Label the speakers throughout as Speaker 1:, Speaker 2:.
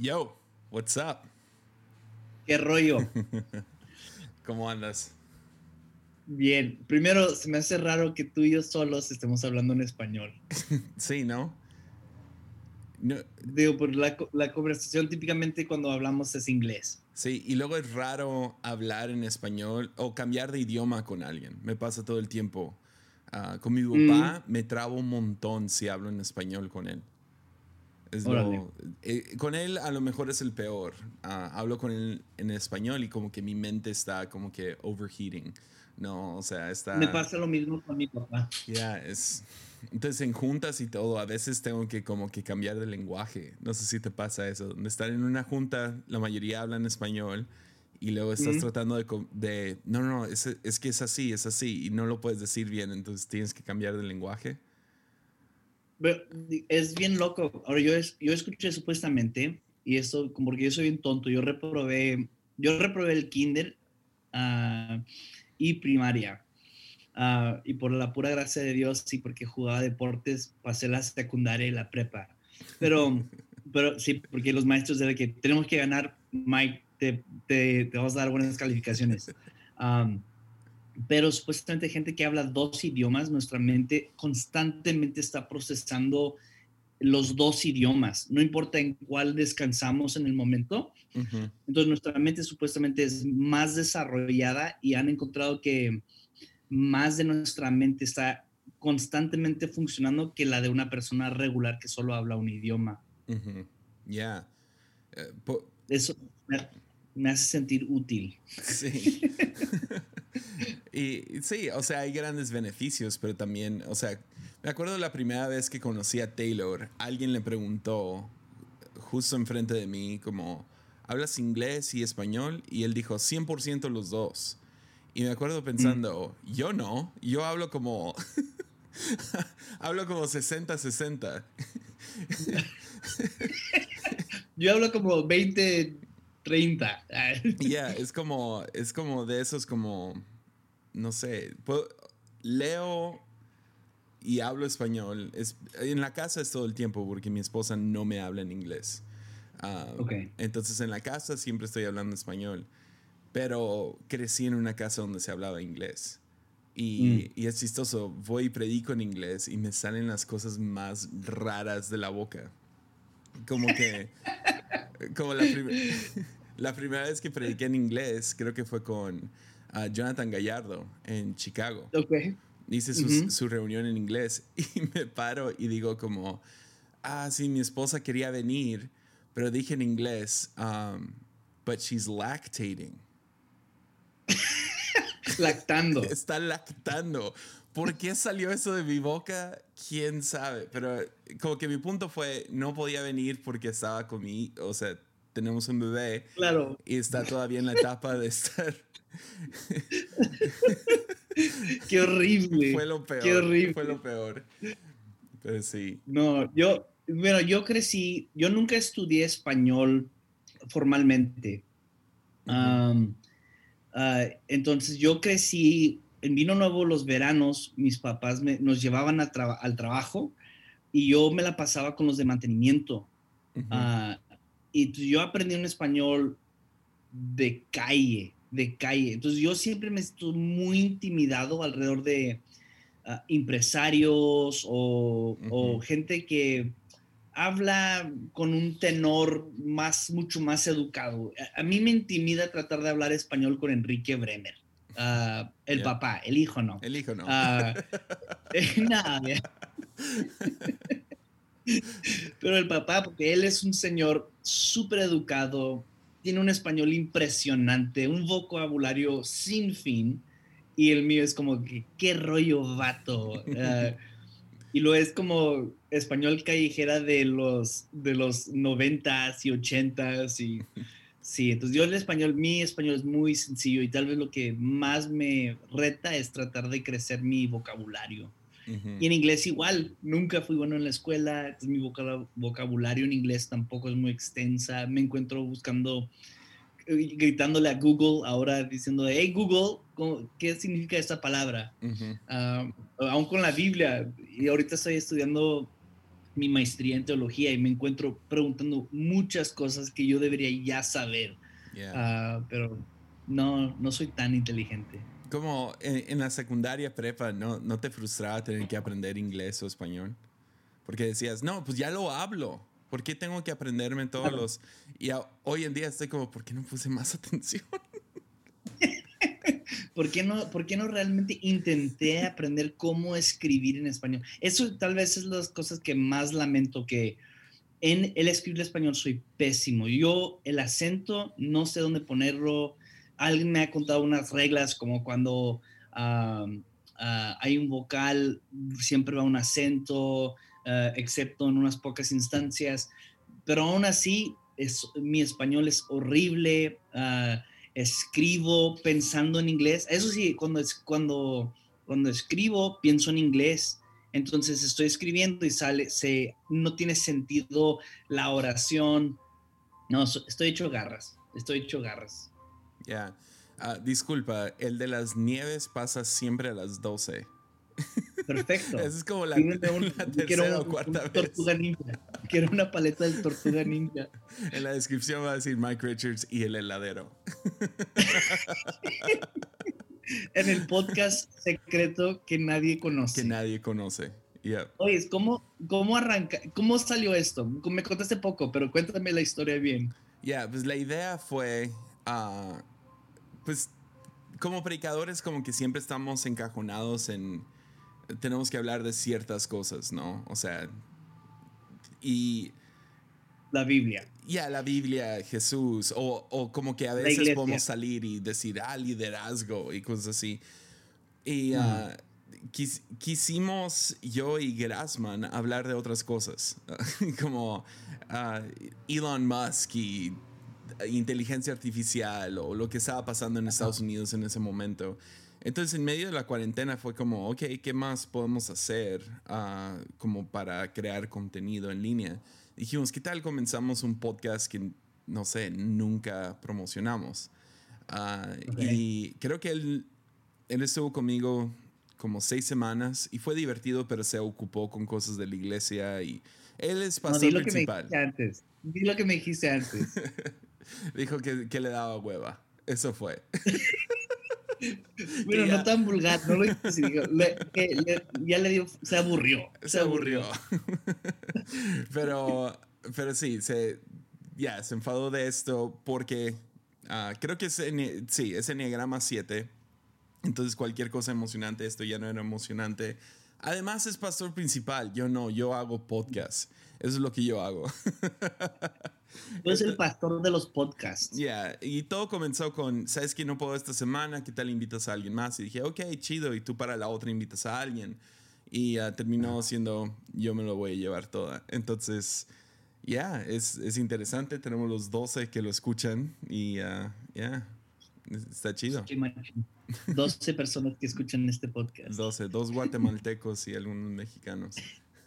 Speaker 1: Yo, what's up?
Speaker 2: ¿Qué rollo?
Speaker 1: ¿Cómo andas?
Speaker 2: Bien, primero se me hace raro que tú y yo solos estemos hablando en español.
Speaker 1: sí, ¿no?
Speaker 2: Digo, por la, la, conversación típicamente cuando hablamos es inglés.
Speaker 1: Sí, y luego es raro hablar en español o cambiar de idioma con alguien. Me pasa todo el tiempo. Ah, con mi papá mm. me trabo un montón si hablo en español con él. Es eh, con él a lo mejor es el peor. Ah, hablo con él en español y como que mi mente está como que overheating. No, o sea, está...
Speaker 2: Me pasa lo mismo con mi papá.
Speaker 1: Ya, es... Entonces en juntas y todo, a veces tengo que como que cambiar de lenguaje. No sé si te pasa eso. Donde estar en una junta, la mayoría hablan español y luego estás tratando de, de, No, no, es, es que es así, es así y no lo puedes decir bien, entonces tienes que cambiar de lenguaje.
Speaker 2: Es bien loco. Ahora yo, yo escuché supuestamente, y esto, como porque yo soy bien tonto, yo reprobé, yo reprobé el kinder uh, y primaria. Uh, y por la pura gracia de Dios, sí, porque jugaba deportes, pasé la secundaria y la prepa. Pero, pero sí, porque los maestros de que tenemos que ganar, Mike, te, te, vamos a dar buenas calificaciones. Um, pero supuestamente gente que habla dos idiomas, nuestra mente constantemente está procesando los dos idiomas, no importa en cuál descansamos en el momento. Entonces nuestra mente supuestamente es más desarrollada y han encontrado que más de nuestra mente está constantemente funcionando que la de una persona regular que solo habla un idioma.
Speaker 1: Ya.
Speaker 2: Eh, Eso me, hace sentir útil.
Speaker 1: Sí. y sí, o sea, hay grandes beneficios, pero también, o sea, me acuerdo la primera vez que conocí a Taylor, alguien le preguntó justo enfrente de mí como, ¿hablas inglés y español? Y él dijo, 100% los dos. Y me acuerdo pensando, yo no, yo hablo como, hablo como 60-60.
Speaker 2: yo hablo como 20, 30.
Speaker 1: Ya, es como, es como de esos como, no sé, leo y hablo español. Es, en la casa es todo el tiempo porque mi esposa no me habla en inglés. Ah, entonces en la casa siempre estoy hablando español. Pero crecí en una casa donde se hablaba inglés. Y, mm. y, es chistoso, voy y predico en inglés y me salen las cosas más raras de la boca. Como que, como la, la primera vez que prediqué en inglés, creo que fue con ah, Jonathan Gallardo en Chicago.
Speaker 2: Okay
Speaker 1: hice su, reunión en inglés y me paro y digo como, ah, sí, mi esposa quería venir, pero dije en inglés, um, but she's lactating.
Speaker 2: Lactando.
Speaker 1: Está lactando. ¿Por qué salió eso de mi boca? ¿Quién sabe? Pero como que mi punto fue, no podía venir porque estaba con mi, o sea, tenemos un bebé.
Speaker 2: Claro.
Speaker 1: Y está todavía en la etapa de estar
Speaker 2: Qué horrible.
Speaker 1: Fue lo peor.
Speaker 2: Qué horrible.
Speaker 1: Fue lo peor. Pero sí.
Speaker 2: No, yo, bueno, yo crecí, yo nunca estudié español formalmente. Ah, entonces yo crecí, en Vino Nuevo los veranos, mis papás nos llevaban al trabajo y yo me la pasaba con los de mantenimiento. Ah, y yo aprendí un español de calle, de calle. Entonces yo siempre me estoy muy intimidado alrededor de ah, empresarios o, gente que habla con un tenor más, mucho más educado. A, mí me intimida tratar de hablar español con Enrique Bremer. Ah, el papá, el hijo no.
Speaker 1: El hijo no.
Speaker 2: Uh, nada, Pero el papá, porque él es un señor súper educado, tiene un español impresionante, un vocabulario sin fin. Y el mío es como qué rollo vato. Ah, y lo es como español callejera de los, de los 90s y 80s. Y, sí, entonces yo el español, mi español es muy sencillo y tal vez lo que más me reta es tratar de crecer mi vocabulario. Y en inglés igual, nunca fui bueno en la escuela, mi vocabulario en inglés tampoco es muy extensa, me encuentro buscando, eh, gritándole a Google ahora diciendo, hey Google, ¿qué significa esta palabra? Ah, aún con la Biblia, y ahorita estoy estudiando mi maestría en teología y me encuentro preguntando muchas cosas que yo debería ya saber. Ah, pero no, no soy tan inteligente.
Speaker 1: Como en, la secundaria prepa, ¿no, ¿no te frustraba tener que aprender inglés o español? Porque decías, no, pues ya lo hablo. ¿Por qué tengo que aprenderme todos los... Y hoy en día estoy como, ¿por qué no puse más atención?
Speaker 2: ¿Por qué, no, ¿Por qué no realmente intenté aprender cómo escribir en español? Eso tal vez es las cosas que más lamento que en el escribir español soy pésimo. Yo el acento no sé dónde ponerlo. Alguien me ha contado unas reglas como cuando ah, hay un vocal, siempre va un acento, ah, excepto en unas pocas instancias. Pero aún así, mi español es horrible. Uh, escribo pensando en inglés. Eso sí, cuando, es, cuando, cuando escribo, pienso en inglés. Entonces estoy escribiendo y sale, se, no tiene sentido la oración. No, estoy hecho garras. Estoy hecho garras.
Speaker 1: Ya. Ah, disculpa, el de las nieves pasa siempre a las 12.
Speaker 2: Perfecto.
Speaker 1: Esa es como la, tercera o cuarta vez.
Speaker 2: Tortuga ninja. Quiero una paleta de tortuga ninja.
Speaker 1: En la descripción va a decir Mike Richards y el heladero.
Speaker 2: en el podcast secreto que nadie conoce.
Speaker 1: Que nadie conoce.
Speaker 2: Oye, ¿cómo, ¿cómo arranca? ¿Cómo salió esto? Me contaste poco, pero cuéntame la historia bien.
Speaker 1: Ya, pues la idea fue, uh, pues como predicadores como que siempre estamos encajonados en tenemos que hablar de ciertas cosas, ¿no? O sea, y...
Speaker 2: La Biblia.
Speaker 1: Ya, la Biblia, Jesús, o, o, como que a veces podemos salir y decir, ah, liderazgo y cosas así. Y ah, quisimos yo y Grassman hablar de otras cosas, como uh, Elon Musk y inteligencia artificial o lo que estaba pasando en Estados Unidos en ese momento. Entonces, en medio de la cuarentena fue como, ok, ¿qué más podemos hacer uh, como para crear contenido en línea? Dijimos, ¿qué tal comenzamos un podcast que, no sé, nunca promocionamos? Uh, Y creo que él, él estuvo conmigo como seis semanas y fue divertido, pero se ocupó con cosas de la iglesia y él es pastor
Speaker 2: no,
Speaker 1: principal.
Speaker 2: Lo que me dijiste antes. Di lo que me dijiste antes.
Speaker 1: Dijo que, que le daba hueva. Eso fue.
Speaker 2: Bueno, no tan vulgar, no lo ya le dio, se aburrió.
Speaker 1: Se, aburrió. pero, pero sí, se, ya, se enfadó de esto porque ah, creo que es, sí, es Enneagrama 7. Entonces cualquier cosa emocionante, esto ya no era emocionante. Además es pastor principal, yo no, yo hago podcast. Eso es lo que yo hago.
Speaker 2: Tú eres el pastor de los podcasts.
Speaker 1: Ya, y todo comenzó con, ¿sabes que no puedo esta semana? ¿Qué tal invitas a alguien más? Y dije, ok, chido, y tú para la otra invitas a alguien. Y terminó siendo, yo me lo voy a llevar toda. Entonces, ya, es, es, interesante. Tenemos los 12 que lo escuchan y ya, está chido.
Speaker 2: 12 personas que escuchan este podcast.
Speaker 1: 12, dos guatemaltecos y algunos mexicanos.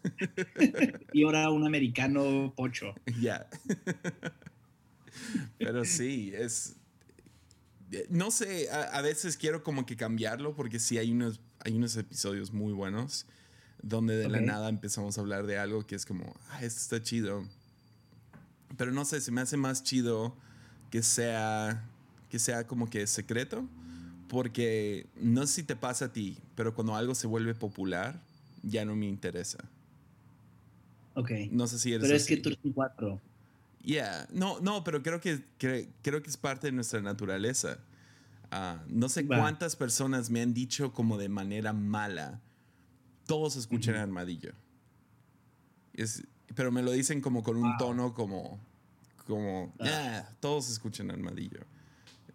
Speaker 2: y ahora un americano pocho.
Speaker 1: Ya. Pero sí, es. No sé, a, veces quiero como que cambiarlo porque sí hay unos, hay unos episodios muy buenos donde de la nada empezamos a hablar de algo que es como, ah, esto está chido. Pero no sé, se me hace más chido que sea, que sea como que secreto porque no sé si te pasa a ti, pero cuando algo se vuelve popular, ya no me interesa.
Speaker 2: Ok.
Speaker 1: No sé si eres
Speaker 2: Pero es que tú eres un cuatro.
Speaker 1: Yeah. No, no, pero creo que, creo que es parte de nuestra naturaleza. Ah, no sé cuántas personas me han dicho como de manera mala, todos escuchan Armadillo. Es, pero me lo dicen como con un tono como, como, ah. ah, todos escuchan Armadillo.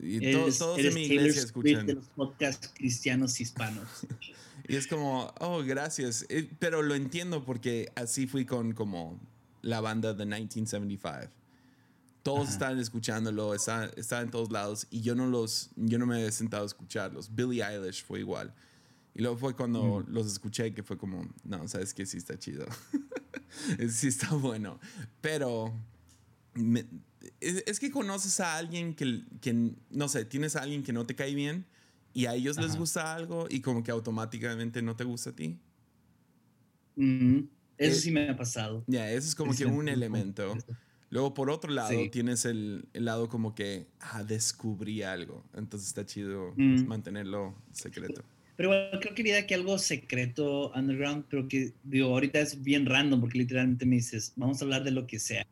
Speaker 1: Y todos, en mi iglesia escuchan.
Speaker 2: de los podcasts cristianos hispanos.
Speaker 1: y es como, oh, gracias. Eh, pero lo entiendo porque así fui con como la banda de 1975. Todos estaban escuchándolo, estaban está en todos lados y yo no los, yo no me he sentado a escucharlos. Billie Eilish fue igual. Y luego fue cuando mm. los escuché que fue como, no, sabes que sí está chido. sí está bueno. Pero es, que conoces a alguien que, que, no sé, tienes a alguien que no te cae bien y a ellos les gusta algo y como que automáticamente no te gusta a ti.
Speaker 2: Eso sí me ha pasado.
Speaker 1: Ya, eso es como que un elemento. Luego, por otro lado, tienes el, lado como que, ah, descubrí algo. Entonces está chido mm. mantenerlo secreto.
Speaker 2: Pero creo que quería que algo secreto, underground, pero que, digo, ahorita es bien random porque literalmente me dices, vamos a hablar de lo que sea.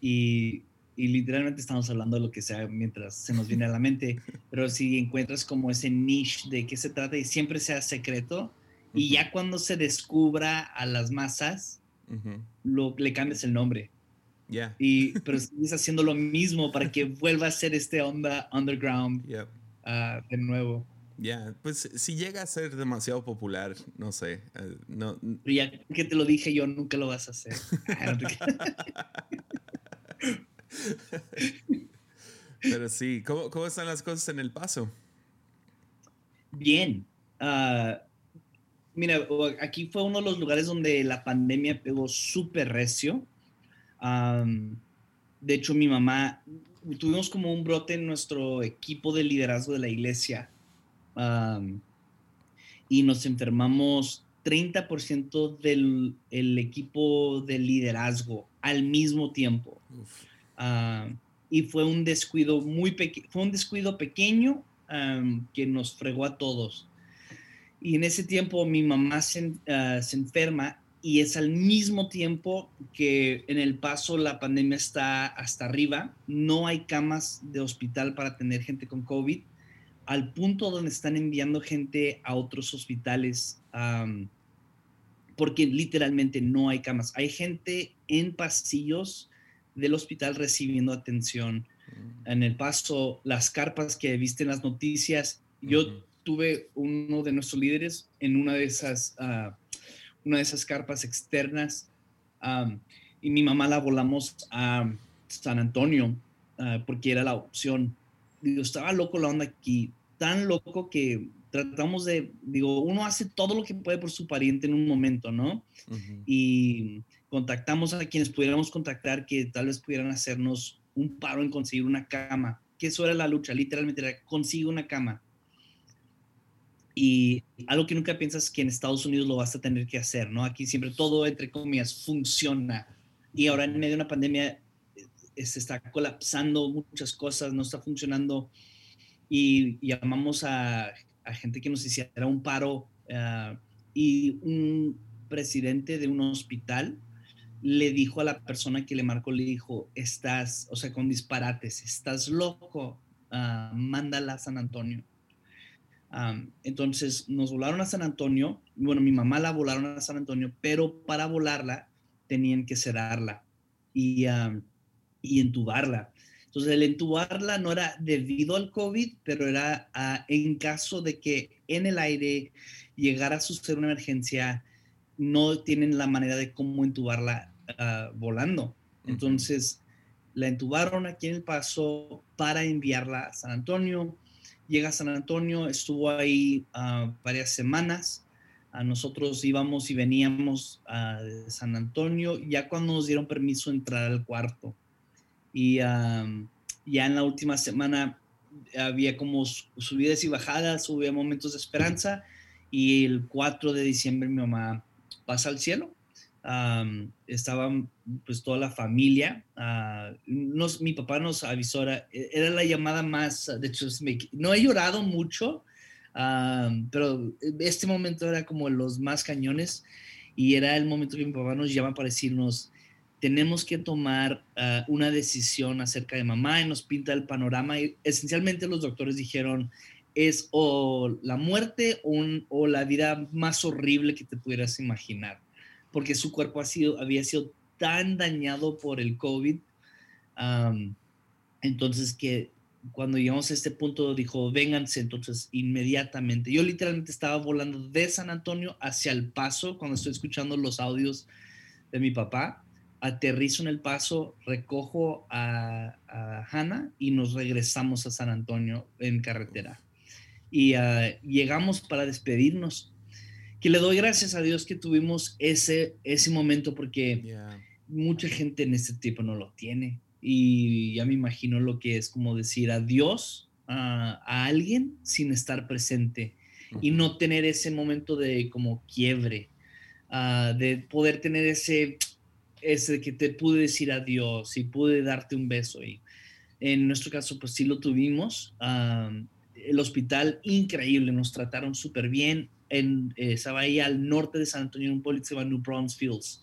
Speaker 2: Y, y literalmente estamos hablando de lo que sea mientras se nos viene a la mente. Pero si encuentras como ese niche de qué se trata y siempre sea secreto, y ya cuando se descubra a las masas, lo, le cambias el nombre.
Speaker 1: Yeah.
Speaker 2: Y, pero sigues haciendo lo mismo para que vuelva a ser este onda underground ah, de nuevo.
Speaker 1: Ya, pues si llega a ser demasiado popular, no sé. Eh, no,
Speaker 2: Pero ya que te lo dije yo, nunca lo vas a hacer.
Speaker 1: Pero sí, ¿cómo, ¿cómo, están las cosas en El Paso?
Speaker 2: Bien. Ah, mira, aquí fue uno de los lugares donde la pandemia pegó súper recio. de hecho, mi mamá, tuvimos como un brote en nuestro equipo de liderazgo de la iglesia y nos enfermamos 30% del el equipo de liderazgo al mismo tiempo. Y fue un descuido muy fue un descuido pequeño que nos fregó a todos. Y en ese tiempo mi mamá se, ah, se enferma y es al mismo tiempo que en el paso la pandemia está hasta arriba, no hay camas de hospital para tener gente con COVID al punto donde están enviando gente a otros hospitales porque literalmente no hay camas. Hay gente en pasillos del hospital recibiendo atención. Mm. En el paso, las carpas que viste en las noticias, yo tuve uno de nuestros líderes en una de esas, ah, una de esas carpas externas y mi mamá la volamos a San Antonio ah, porque era la opción. Digo, estaba loco la onda aquí tan loco que tratamos de, digo, uno hace todo lo que puede por su pariente en un momento, ¿no? Y contactamos a quienes pudiéramos contactar que tal vez pudieran hacernos un paro en conseguir una cama, que eso era la lucha, literalmente era consigue una cama. Y algo que nunca piensas que en Estados Unidos lo vas a tener que hacer, ¿no? Aquí siempre todo, entre comillas, funciona. Y ahora en medio de una pandemia eh, se está colapsando muchas cosas, no está funcionando y llamamos a, gente que nos hiciera un paro ah, y un presidente de un hospital le dijo a la persona que le marcó, le dijo, estás, o sea, con disparates, estás loco, uh, mándala a San Antonio. entonces nos volaron a San Antonio, bueno, mi mamá la volaron a San Antonio, pero para volarla tenían que cerrarla y, y entubarla. Entonces, el entubarla no era debido al COVID, pero era ah, en caso de que en el aire llegara a suceder una emergencia, no tienen la manera de cómo entubarla ah, volando. Entonces, la entubaron aquí en El Paso para enviarla a San Antonio. Llega a San Antonio, estuvo ahí ah, varias semanas. A nosotros íbamos y veníamos a San Antonio, ya cuando nos dieron permiso de entrar al cuarto. Y ya en la última semana había como subidas y bajadas, hubo momentos de esperanza. Y el 4 de diciembre mi mamá pasa al cielo. Um, estaban pues toda la familia. Uh, nos, mi papá nos avisó, era, la llamada más, de hecho, no he llorado mucho, pero este momento era como los más cañones y era el momento que mi papá nos llama para decirnos, tenemos que tomar ah, una decisión acerca de mamá y nos pinta el panorama. Y esencialmente los doctores dijeron, es o la muerte o, la vida más horrible que te pudieras imaginar, porque su cuerpo ha sido, había sido tan dañado por el COVID. entonces que cuando llegamos a este punto dijo, vénganse entonces inmediatamente. Yo literalmente estaba volando de San Antonio hacia El Paso cuando estoy escuchando los audios de mi papá aterrizo en el paso, recojo a, a Hannah y nos regresamos a San Antonio en carretera. Y ah, llegamos para despedirnos. Que le doy gracias a Dios que tuvimos ese, ese momento porque mucha gente en este tipo no lo tiene. Y ya me imagino lo que es como decir adiós a, a alguien sin estar presente y no tener ese momento de como quiebre ah, de poder tener ese, ese que te pude decir adiós y pude darte un beso. Y en nuestro caso, pues sí lo tuvimos. el hospital, increíble, nos trataron súper bien. En, eh, estaba ahí al norte de San Antonio, un pueblo que se llama New Braunfels.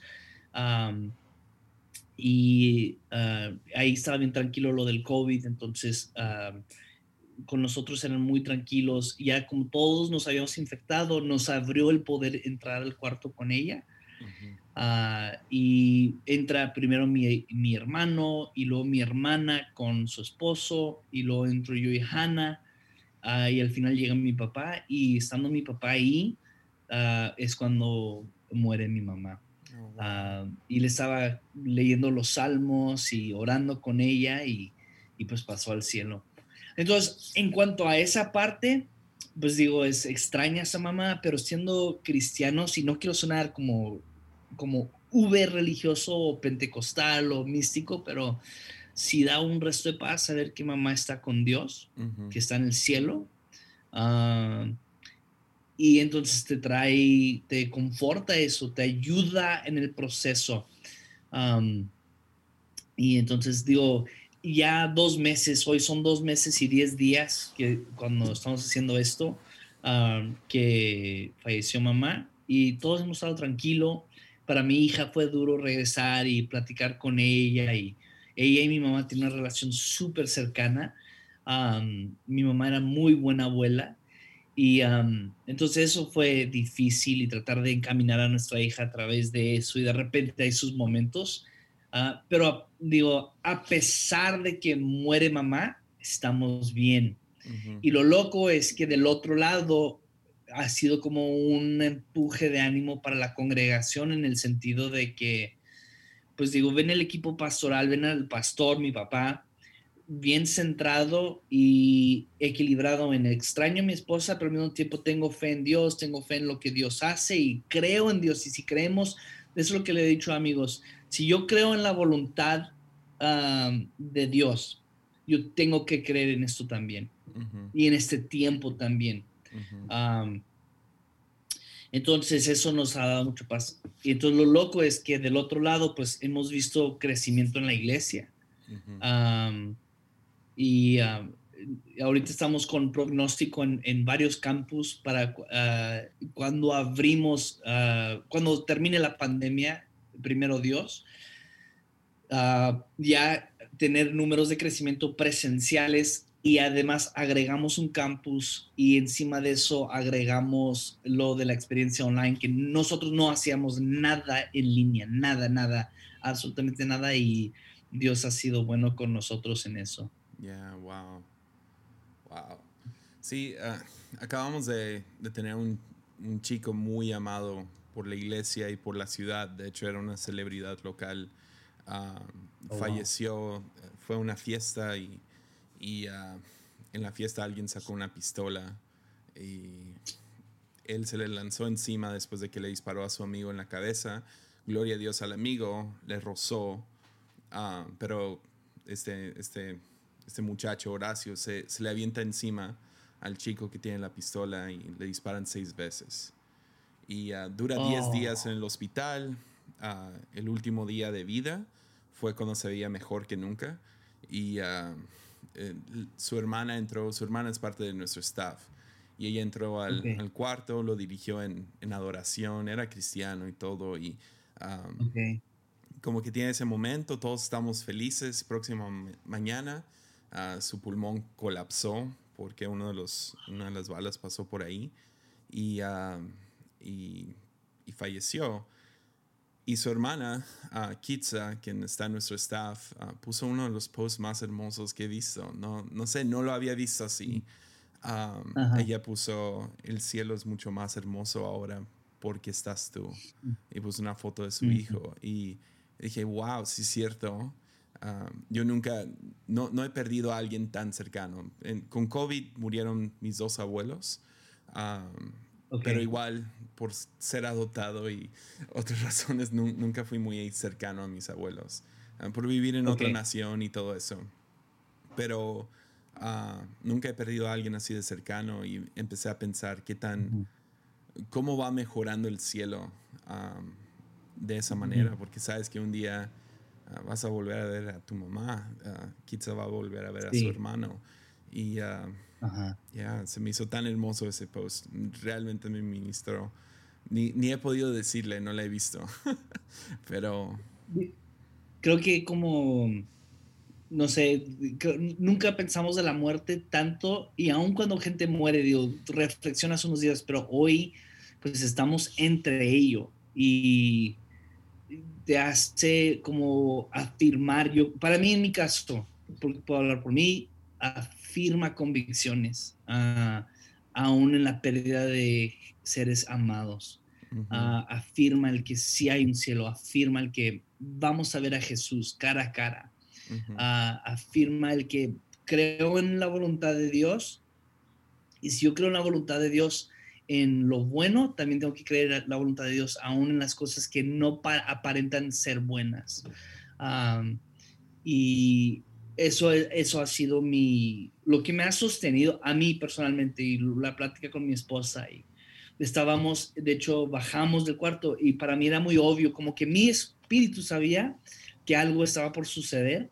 Speaker 2: y ah, ahí estaba bien tranquilo lo del COVID, entonces con nosotros eran muy tranquilos. Ya como todos nos habíamos infectado, nos abrió el poder entrar al cuarto con ella. Ah, y entra primero mi, mi, hermano y luego mi hermana con su esposo y luego entro yo y Hannah ah, y al final llega mi papá y estando mi papá ahí ah, es cuando muere mi mamá. Oh, y le estaba leyendo los salmos y orando con ella y, y pues pasó al cielo. Entonces, en cuanto a esa parte, pues digo, es extraña esa mamá, pero siendo cristiano, si no quiero sonar como, como uber religioso o pentecostal o místico, pero si da un resto de paz saber que mamá está con Dios, que está en el cielo. Ah, y entonces te trae, te conforta eso, te ayuda en el proceso. y entonces digo, ya dos meses, hoy son dos meses y diez días que cuando estamos haciendo esto, ah, que falleció mamá y todos hemos estado tranquilos. Para mi hija fue duro regresar y platicar con ella y ella y mi mamá tienen una relación súper cercana. mi mamá era muy buena abuela y entonces eso fue difícil y tratar de encaminar a nuestra hija a través de eso y de repente hay sus momentos Ah, pero digo, a pesar de que muere mamá, estamos bien. Y lo loco es que del otro lado ha sido como un empuje de ánimo para la congregación en el sentido de que, pues digo, ven el equipo pastoral, ven al pastor, mi papá, bien centrado y equilibrado en extraño a mi esposa, pero al mismo tiempo tengo fe en Dios, tengo fe en lo que Dios hace y creo en Dios. Y si creemos, eso es lo que le he dicho amigos, si yo creo en la voluntad de Dios, yo tengo que creer en esto también y en este tiempo también. Entonces eso nos ha dado mucho paz. Y entonces lo loco es que del otro lado, pues hemos visto crecimiento en la iglesia. y ahorita estamos con pronóstico en, varios campus para ah, cuando abrimos, ah, cuando termine la pandemia, primero Dios, ah, ya tener números de crecimiento presenciales y además agregamos un campus y encima de eso agregamos lo de la experiencia online, que nosotros no hacíamos nada en línea, nada, nada, absolutamente nada y Dios ha sido bueno con nosotros en eso.
Speaker 1: Yeah, wow. Wow. Sí, ah, acabamos de, de tener un, un, chico muy amado por la iglesia y por la ciudad. De hecho, era una celebridad local. Ah, oh, falleció, fue una fiesta y, y uh, en la fiesta alguien sacó una pistola y él se le lanzó encima después de que le disparó a su amigo en la cabeza. Gloria a Dios al amigo, le rozó, uh, pero este, este, este muchacho, Horacio, se, se le avienta encima al chico que tiene la pistola y le disparan seis veces y ah, dura 10 días en el hospital. Ah, el último día de vida fue cuando se veía mejor que nunca. Y eh, su hermana entró, su hermana es parte de nuestro staff. Y ella entró al, cuarto, lo dirigió en, en, adoración, era cristiano y todo. Y como que tiene ese momento, todos estamos felices. Próxima mañana su pulmón colapsó porque uno de los, una de las balas pasó por ahí. Y y, falleció. Y su hermana, uh, Kitsa, quien está en nuestro staff, ah, puso uno de los posts más hermosos que he visto. No, no sé, no lo había visto así. ella puso, el cielo es mucho más hermoso ahora porque estás tú. Y puso una foto de su hijo. Y dije, wow, sí es cierto. yo nunca, no, no, he perdido a alguien tan cercano. con COVID murieron mis dos abuelos. Pero igual, por ser adoptado y otras razones, nunca fui muy cercano a mis abuelos. Ah, por vivir en otra nación y todo eso. Pero uh, nunca he perdido a alguien así de cercano y empecé a pensar qué tan cómo va mejorando el cielo de esa manera, porque sabes que un día vas a volver a ver a tu mamá, uh, quizá va a volver a ver a su hermano. Y ya, se me hizo tan hermoso ese post. Realmente me ministró. Ni, ni he podido decirle, no la he visto. Pero.
Speaker 2: Creo que como. No sé, nunca pensamos de la muerte tanto y aun cuando gente muere, digo, reflexionas unos días, pero hoy pues estamos entre ello y te hace como afirmar, yo, para mí en mi caso, puedo hablar por mí, afirma convicciones, uh, aún en la pérdida de seres amados. Ah, afirma el que sí hay un cielo, afirma el que vamos a ver a Jesús cara a cara, ah, afirma el que creo en la voluntad de Dios y si yo creo en la voluntad de Dios en lo bueno, también tengo que creer en la voluntad de Dios aún en las cosas que no aparentan ser buenas. y eso, eso ha sido mi, lo que me ha sostenido a mí personalmente y la plática con mi esposa y estábamos, de hecho, bajamos del cuarto y para mí era muy obvio, como que mi espíritu sabía que algo estaba por suceder.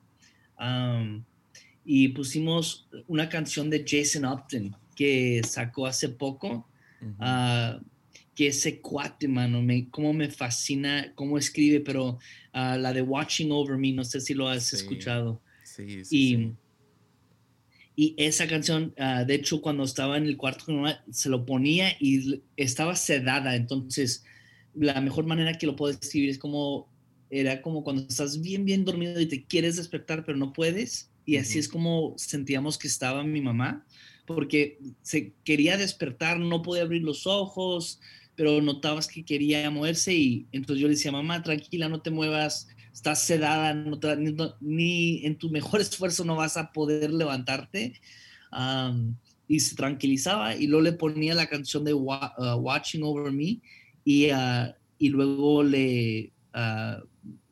Speaker 2: y pusimos una canción de Jason Upton que sacó hace poco, ah, que ese cuate, mano, me, cómo me fascina, cómo escribe, pero ah, la de Watching Over Me, no sé si lo has escuchado. Sí, sí, y esa canción, ah, de hecho, cuando estaba en el cuarto se lo ponía y estaba sedada. Entonces, la mejor manera que lo puedo describir es como, era como cuando estás bien, bien dormido y te quieres despertar, pero no puedes. Y así es como sentíamos que estaba mi mamá, porque se quería despertar, no podía abrir los ojos, pero notabas que quería moverse y entonces yo le decía, mamá, tranquila, no te muevas, estás sedada, ni, en tu mejor esfuerzo no vas a poder levantarte. y se tranquilizaba y luego le ponía la canción de uh, Watching Over Me y, uh, y luego le, uh,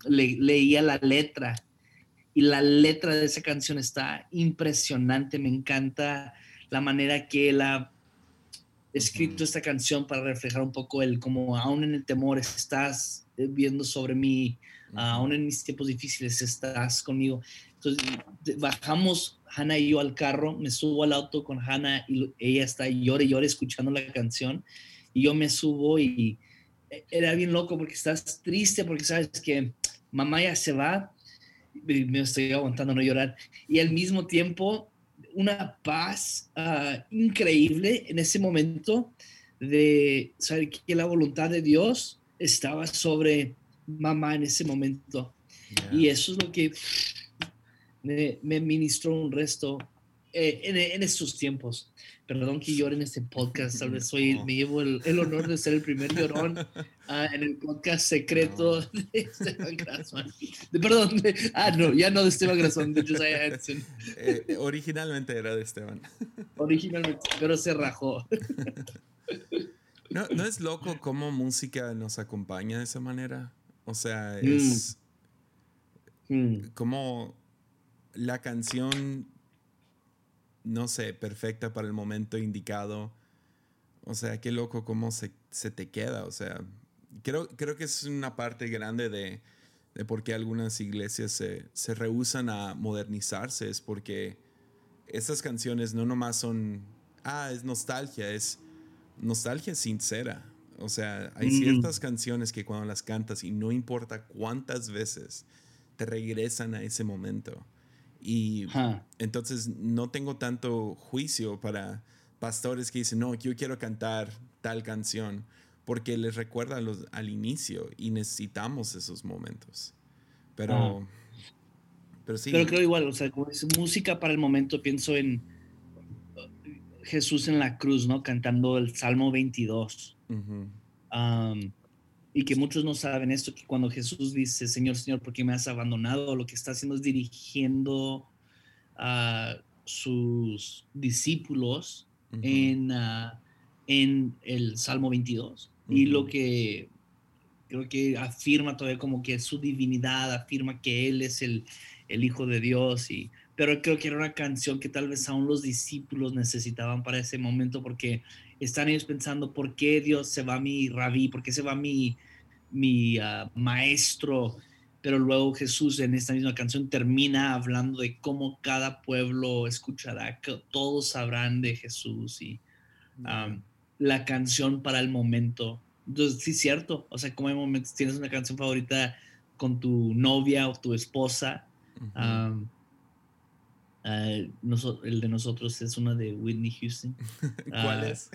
Speaker 2: le, leía la letra. Y la letra de esa canción está impresionante, me encanta la manera que él ha escrito esta canción para reflejar un poco el como aún en el temor estás viendo sobre mí, aún en mis tiempos difíciles estás conmigo. Entonces bajamos Hannah y yo al carro, me subo al auto con Hannah y ella está llore llore escuchando la canción. Y yo me subo y e, era bien loco porque estás triste porque sabes que mamá ya se va, me estoy aguantando no llorar. Y al mismo tiempo una paz ah, increíble en ese momento de saber que la voluntad de Dios estaba sobre mamá en ese momento. Y eso es lo que me, me ministró un resto eh, en, en, estos tiempos. Perdón que llore en este podcast, tal vez soy, me llevo el, el, honor de ser el primer llorón uh, en el podcast secreto de Esteban Grasman. De, perdón, ah, no, ya no de Esteban Grasman, de Josiah Henson.
Speaker 1: Eh, originalmente era de Esteban.
Speaker 2: Originalmente, pero se rajó.
Speaker 1: ¿No, ¿No es loco cómo música nos acompaña de esa manera? O sea, mm. es mm. como la canción, no sé, perfecta para el momento indicado. O sea, qué loco cómo se, se te queda. O sea, creo, creo que es una parte grande de, de por qué algunas iglesias se, se rehusan a modernizarse. Es porque esas canciones no nomás son, ah, es nostalgia, es nostalgia sincera. O sea, hay mm. ciertas canciones que cuando las cantas y no importa cuántas veces te regresan a ese momento. Y entonces no tengo tanto juicio para pastores que dicen, no, yo quiero cantar tal canción, porque les recuerda los, al inicio y necesitamos esos momentos. Pero,
Speaker 2: pero sí. Pero creo igual, o sea, como es música para el momento, pienso en Jesús en la cruz, ¿no? Cantando el Salmo 22. Y que muchos no saben esto, que cuando Jesús dice, Señor, Señor, ¿por qué me has abandonado? Lo que está haciendo es dirigiendo a sus discípulos en, ah, en el Salmo 22. Y lo que creo que afirma todavía como que su divinidad, afirma que Él es el, el Hijo de Dios, y, pero creo que era una canción que tal vez aún los discípulos necesitaban para ese momento porque están ellos pensando, ¿por qué Dios se va mi rabí? ¿Por qué se va mi, mi ah, maestro? Pero luego Jesús en esta misma canción termina hablando de cómo cada pueblo escuchará, que todos sabrán de Jesús y la canción para el momento. Entonces, sí, cierto. O sea, como hay momentos, tienes una canción favorita con tu novia o tu esposa. Ah, el de nosotros es una de Whitney Houston.
Speaker 1: ¿Cuál ah, es?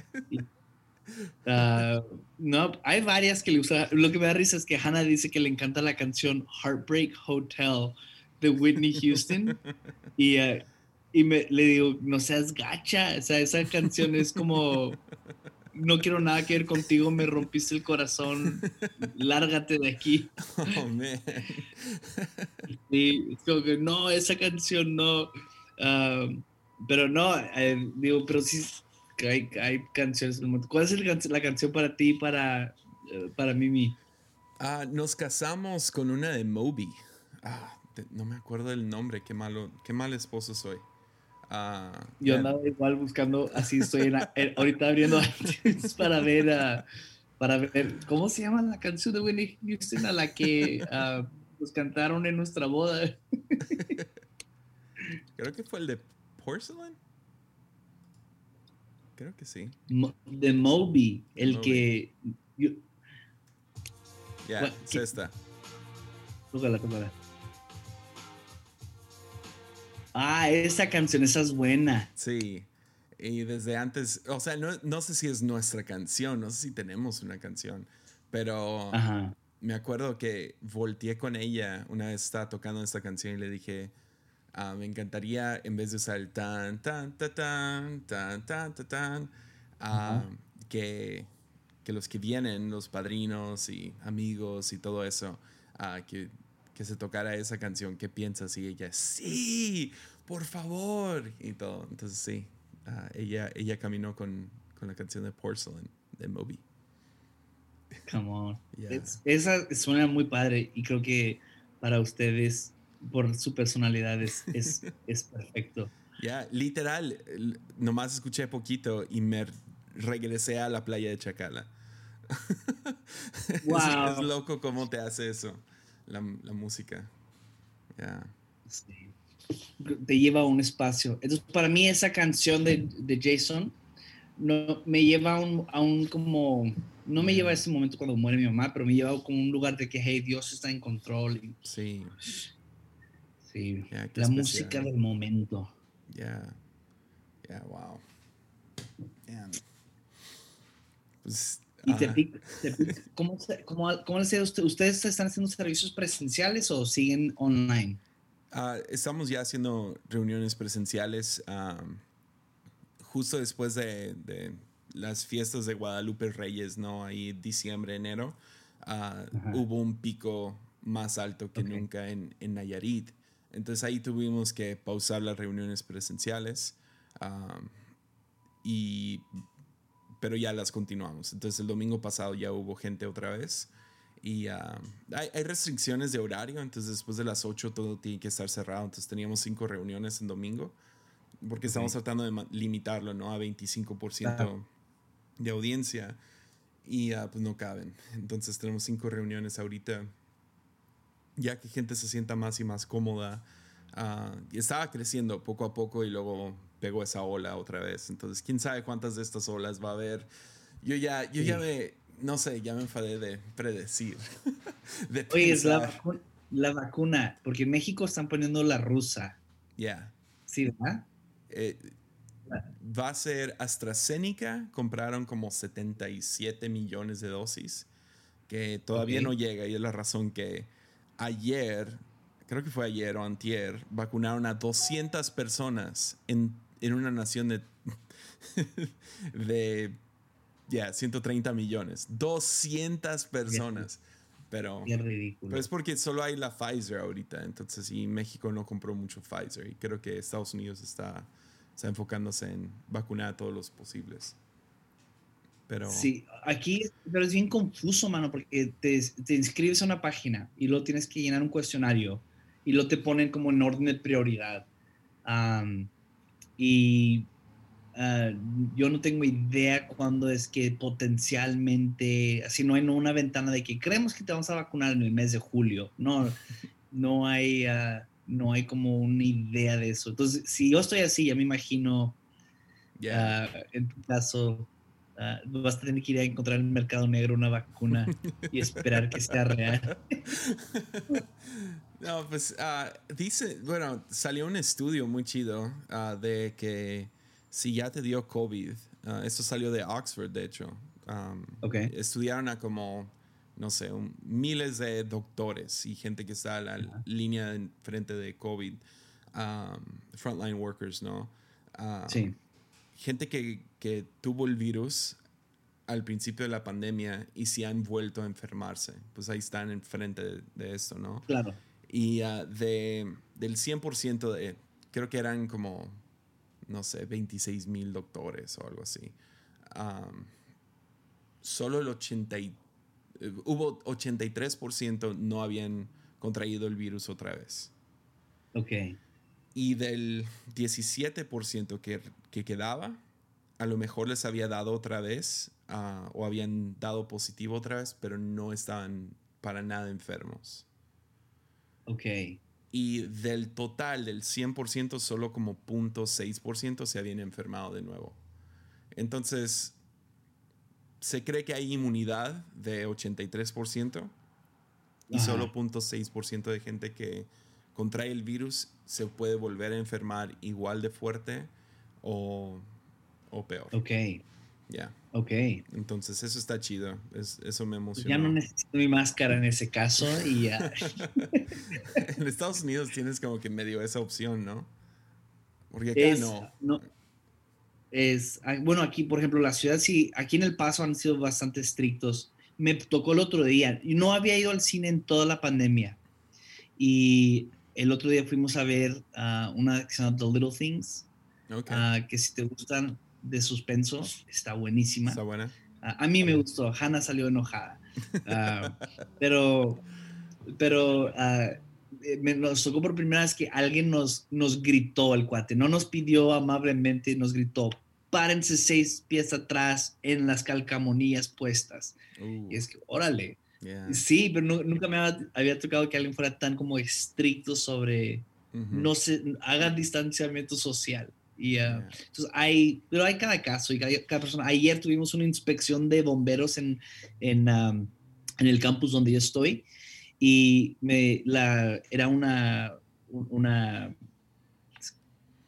Speaker 2: Ah, no, hay varias que le usa. Lo que me da risa es que Hannah dice que le encanta la canción Heartbreak Hotel de Whitney Houston. y, y me, le digo, no seas gacha. O sea, esa canción es como no quiero nada que ver contigo, me rompiste el corazón, lárgate de aquí. Oh, man. Y como que no, esa canción no. Pero no, eh, digo, pero sí hay, hay canciones. ¿Cuál es la canción para ti, para, eh, para Mimi?
Speaker 1: Ah, nos casamos con una de Moby. Ah, no me acuerdo el nombre, qué malo, qué mal esposo soy. Ah,
Speaker 2: Yo andaba igual buscando, así estoy ahorita abriendo para ver, para ver, ¿cómo se llama la canción de Winnie Houston a la que uh, nos cantaron en nuestra boda?
Speaker 1: Creo que fue el de Porcelain. Creo que sí.
Speaker 2: de Moby, el que...
Speaker 1: Ya, yeah, es esta.
Speaker 2: Tócala, tócala. Ah, esa canción, esa es buena.
Speaker 1: Sí. Y desde antes, o sea, no, no sé si es nuestra canción, no sé si tenemos una canción, pero me acuerdo que volteé con ella una vez estaba tocando esta canción y le dije, Ah, me encantaría, en vez de usar el tan, tan, tan tan, tan, tan, ah, tan, que, que, los que vienen, los padrinos y amigos y todo eso, ah, que, que, se tocara esa canción. ¿Qué piensas? Y ella, sí, por favor. Y todo. Entonces, sí, ella, ella caminó con, con la canción de Porcelain de Moby.
Speaker 2: Come on. Esa suena muy padre y creo que para ustedes por su personalidad, es, es, perfecto.
Speaker 1: Ya, literal, nomás escuché poquito y me regresé a la playa de Chacala. Wow. es, loco cómo te hace eso la, música.
Speaker 2: Te lleva a un espacio. Entonces, para mí esa canción de, Jason no, me lleva a un, a un, como, no me lleva a ese momento cuando muere mi mamá, pero me lleva como un lugar de que, hey, Dios está en control.
Speaker 1: sí.
Speaker 2: Sí, la música del momento.
Speaker 1: Ya, ya, wow. Pues
Speaker 2: y te, ¿cómo, cómo, cómo usted? ¿Ustedes están haciendo servicios presenciales o siguen online?
Speaker 1: Ah, estamos ya haciendo reuniones presenciales. justo después de, las fiestas de Guadalupe Reyes, ¿no? Ahí diciembre, enero, ah, hubo un pico más alto que nunca en, en, Nayarit. Entonces ahí tuvimos que pausar las reuniones presenciales. y pero ya las continuamos. Entonces el domingo pasado ya hubo gente otra vez. Y ah, hay, restricciones de horario, entonces después de las 8 todo tiene que estar cerrado. Entonces teníamos cinco reuniones en domingo, porque estamos tratando de limitarlo ¿no? a 25% de audiencia. Y uh, pues no caben. Entonces tenemos cinco reuniones ahorita, ya que gente se sienta más y más cómoda. Uh, y estaba creciendo poco a poco y luego pegó esa ola otra vez. Entonces, quién sabe cuántas de estas olas va a haber. Yo ya, yo ya me, no sé, ya me enfadé de predecir.
Speaker 2: Oye, es la, vacuna, porque en México están poniendo la rusa.
Speaker 1: Ya.
Speaker 2: Sí, ¿verdad?
Speaker 1: Eh, va a ser AstraZeneca, compraron como 77 millones de dosis, que todavía no llega y es la razón que ayer, creo que fue ayer o antier, vacunaron a 200 personas en en una nación de, de ya, 130 millones, 200 personas. Pero, pero es porque solo hay la Pfizer ahorita, entonces y México no compró mucho Pfizer y creo que Estados Unidos está, está enfocándose en vacunar a todos los posibles. Pero...
Speaker 2: Sí, aquí pero es bien confuso, mano, porque te, te inscribes a una página y luego tienes que llenar un cuestionario y lo te ponen como en orden de prioridad. y ah, yo no tengo idea cuándo es que potencialmente, así no hay una ventana de que creemos que te vamos a vacunar en el mes de julio. No, no hay, ah, no hay como una idea de eso. Entonces, si yo estoy así, ya me imagino, ah, en tu caso, Uh, vas a tener que ir a encontrar en el mercado negro una vacuna y esperar que sea real.
Speaker 1: no, pues uh, dice, bueno, salió un estudio muy chido uh, de que si ya te dio COVID, esto salió de Oxford, de hecho. Um, okay. Estudiaron a como, no sé, miles de doctores y gente que está a la línea en frente de COVID, um, frontline workers, ¿no? sí gente que, que, tuvo el virus al principio de la pandemia y si han vuelto a enfermarse. Pues ahí están enfrente de, de esto, ¿no?
Speaker 2: Claro.
Speaker 1: Y uh, de, del 100% de, creo que eran como, no sé, 26 mil doctores o algo así. Um, solo el 80, eh, hubo 83% no habían contraído el virus otra vez.
Speaker 2: Ok.
Speaker 1: Y del 17% que, que quedaba, a lo mejor les había dado otra vez ah, o habían dado positivo otra vez, pero no estaban para nada enfermos.
Speaker 2: Ok.
Speaker 1: Y del total, del 100%, solo como 0.6% se habían enfermado de nuevo. Entonces, se cree que hay inmunidad de 83% y solo 0.6% de gente que contrae el virus se puede volver a enfermar igual de fuerte o, o peor.
Speaker 2: Ok.
Speaker 1: Ya.
Speaker 2: Ok.
Speaker 1: Entonces eso está chido. eso me emociona.
Speaker 2: Ya no necesito mi máscara en ese caso y ya.
Speaker 1: en Estados Unidos tienes como que medio esa opción, ¿no? Porque acá no.
Speaker 2: no. Es, ah, bueno, aquí, por ejemplo, la ciudad sí, aquí en El Paso han sido bastante estrictos. Me tocó el otro día. No había ido al cine en toda la pandemia. Y el otro día fuimos a ver uh, una que se llama The Little Things, uh, que si te gustan de suspenso, está buenísima.
Speaker 1: Está buena.
Speaker 2: Uh, a mí me gustó, Hannah salió enojada. pero pero me, nos tocó por primera vez que alguien nos, nos gritó el cuate, no nos pidió amablemente, nos gritó, párense seis pies atrás en las calcamonías puestas. Uh. Y es que, órale, Sí, pero nunca me había, tocado que alguien fuera tan como estricto sobre no se hagan distanciamiento social. Y, ah, entonces hay, pero hay cada caso y cada, persona. Ayer tuvimos una inspección de bomberos en, en, en el campus donde yo estoy y me, la, era una, una,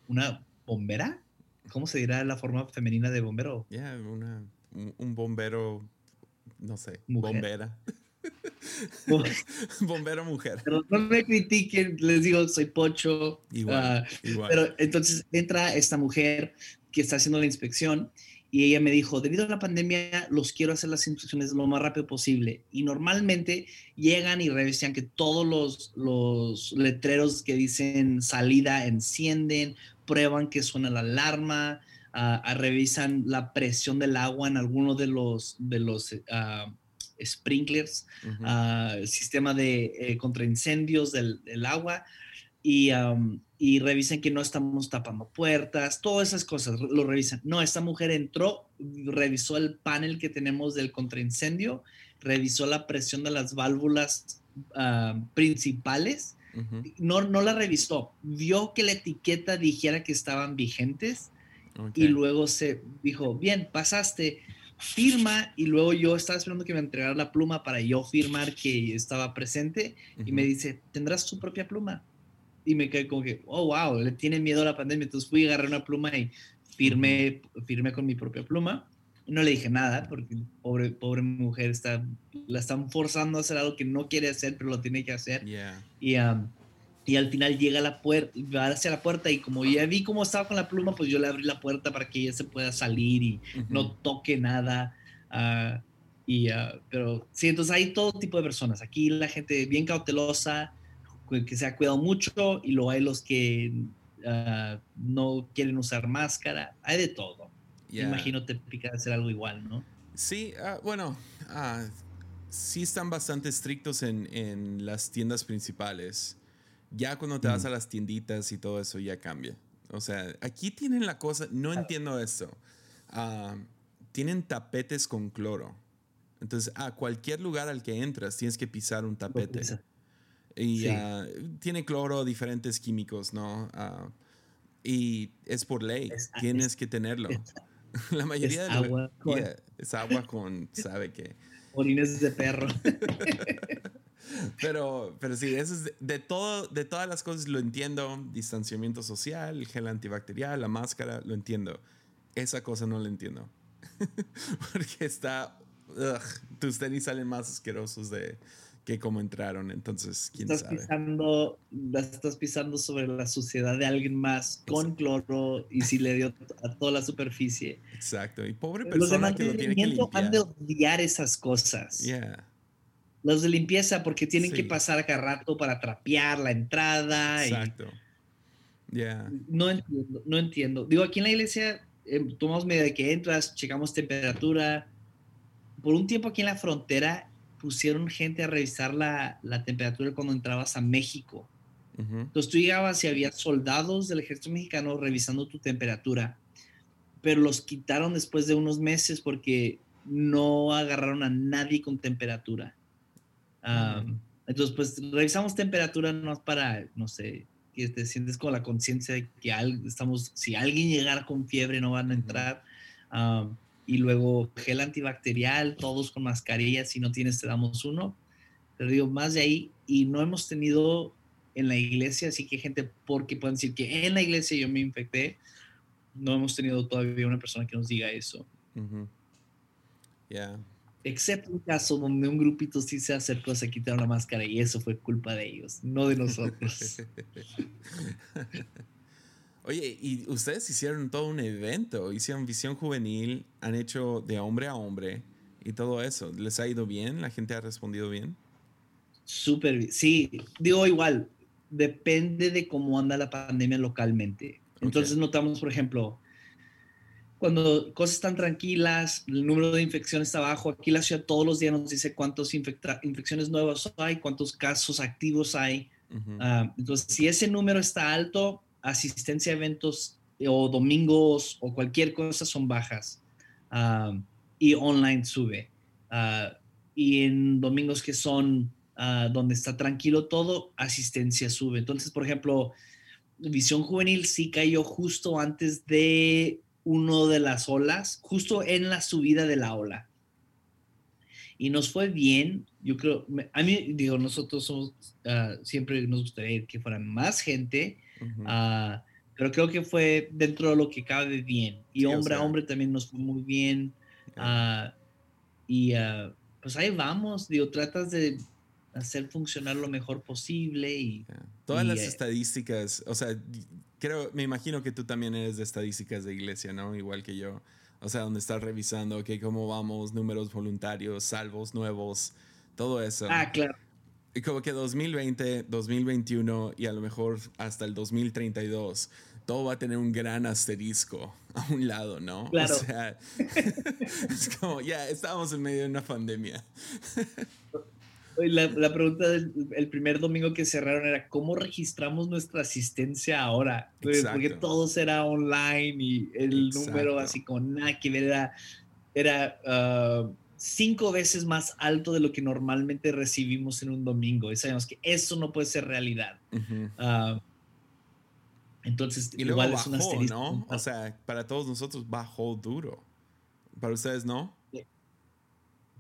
Speaker 2: una bombera. ¿Cómo se dirá la forma femenina de bombero?
Speaker 1: Ya, un bombero, no sé, bombera. Bombero mujer.
Speaker 2: Pero no me critiquen, les digo, soy pocho.
Speaker 1: Igual,
Speaker 2: ah, Pero entonces entra esta mujer que está haciendo la inspección y ella me dijo, debido a la pandemia, los quiero hacer las inspecciones lo más rápido posible. Y normalmente llegan y revisan que todos los, los letreros que dicen salida encienden, prueban que suena la alarma, uh, revisan la presión del agua en alguno de los, de los uh, sprinklers, ah, sistema de eh, contraincendios del, agua y, y revisen que no estamos tapando puertas, todas esas cosas lo revisan. No, esta mujer entró, revisó el panel que tenemos del contraincendio, revisó la presión de las válvulas ah, principales. No, no la revisó, vio que la etiqueta dijera que estaban vigentes y luego se dijo, bien, pasaste, firma y luego yo estaba esperando que me entregara la pluma para yo firmar que estaba presente y me dice, tendrás tu propia pluma. Y me quedé como que, oh, wow, le tiene miedo a la pandemia. Entonces fui, agarré una pluma y firmé, firmé con mi propia pluma. No le dije nada porque pobre, pobre mujer está, la están forzando a hacer algo que no quiere hacer, pero lo tiene que hacer. Y, y al final llega a la puerta, va hacia la puerta y como ya vi cómo estaba con la pluma, pues yo le abrí la puerta para que ella se pueda salir y no toque nada. Uh, y, uh, pero sí, entonces hay todo tipo de personas. Aquí la gente bien cautelosa, que se ha cuidado mucho y luego hay los que uh, no quieren usar máscara. Hay de todo. Imagino te pica hacer algo igual, ¿no?
Speaker 1: Sí, bueno, sí están bastante estrictos en, en las tiendas principales Ya cuando te vas a las tienditas y todo eso ya cambia. O sea, aquí tienen la cosa, no entiendo esto. Ah, tienen tapetes con cloro. Entonces, a cualquier lugar al que entras tienes que pisar un tapete. Y ah, tiene cloro, diferentes químicos, ¿no? Ah, y es por ley, tienes que tenerlo. la mayoría de agua con, es agua con, ¿sabe qué?
Speaker 2: Orines de perro.
Speaker 1: pero, pero sí, eso es de, todo, de todas las cosas lo entiendo. Distanciamiento social, gel antibacterial, la máscara, lo entiendo. Esa cosa no la entiendo. Porque está. tus tenis salen más asquerosos de, que cómo entraron, entonces, quién
Speaker 2: estás Pisando, estás pisando sobre la suciedad de alguien más con cloro y si le dio a toda la superficie.
Speaker 1: Exacto, y pobre persona que lo tiene que limpiar.
Speaker 2: han de odiar esas cosas.
Speaker 1: Yeah.
Speaker 2: Los de limpieza porque tienen que pasar cada rato para trapear la entrada.
Speaker 1: Exacto. Yeah.
Speaker 2: No entiendo, no entiendo. Digo, aquí en la iglesia eh, tomamos medida de que entras, checamos temperatura. Por un tiempo aquí en la frontera pusieron gente a revisar la, la temperatura cuando entrabas a México. Entonces tú llegabas y había soldados del ejército mexicano revisando tu temperatura, pero los quitaron después de unos meses porque no agarraron a nadie con temperatura. Entonces, pues revisamos temperatura no para, no sé, que te sientes con la conciencia de que estamos, si alguien llegara con fiebre no van a entrar y luego gel antibacterial, todos con mascarillas, si no tienes te damos uno. Pero digo, más de ahí, y no hemos tenido en la iglesia, así que gente, porque pueden decir que en la iglesia yo me infecté, no hemos tenido todavía una persona que nos diga eso.
Speaker 1: Ya.
Speaker 2: Excepto un caso donde un grupito sí se acercó, se quitaron la máscara y eso fue culpa de ellos, no de nosotros.
Speaker 1: Oye, y ustedes hicieron todo un evento, hicieron visión juvenil, han hecho de hombre a hombre y todo eso. ¿Les ha ido bien? ¿La gente ha respondido bien?
Speaker 2: Súper bien. Sí, digo igual, depende de cómo anda la pandemia localmente. Entonces notamos, por ejemplo, cuando cosas están tranquilas, el número de infecciones está bajo. Aquí la ciudad todos los días nos dice cuántas infecciones nuevas hay, cuántos casos activos hay. Ah, entonces, si ese número está alto, asistencia a eventos o domingos o cualquier cosa son bajas ah, y online sube. Ah, y en domingos que son donde está tranquilo todo, asistencia sube. Entonces, por ejemplo, Visión Juvenil sí cayó justo antes de uno de las olas, justo en la subida de la ola. Y nos fue bien, yo creo, a mí digo, nosotros somos, siempre nos gustaría que fuera más gente, Ah, pero creo que fue dentro de lo que cabe bien. Y hombre a hombre también nos fue muy bien. Ah, y ah, pues ahí vamos, digo, tratas de hacer funcionar lo mejor posible y...
Speaker 1: Todas las eh estadísticas, o sea, creo, me imagino que tú también eres de estadísticas de iglesia, ¿no? Igual que yo. O sea, donde estás revisando, que cómo vamos, números voluntarios, salvos nuevos, todo eso.
Speaker 2: Ah, claro
Speaker 1: como que 2020, 2021 y a lo mejor hasta el 2032, todo va a tener un gran asterisco a un lado, ¿no?
Speaker 2: Claro.
Speaker 1: O sea, es como, ya, estábamos en medio de una pandemia.
Speaker 2: La, la, pregunta del primer domingo que cerraron era, ¿cómo registramos nuestra asistencia ahora? Pues, porque todo será online y el número así con nada que ver era... era uh, cinco veces más alto de lo que normalmente recibimos en un domingo. Y sabemos que eso no puede ser realidad. Ah, entonces,
Speaker 1: y igual es una ¿no? O sea, para todos nosotros bajó duro. Para ustedes, ¿no?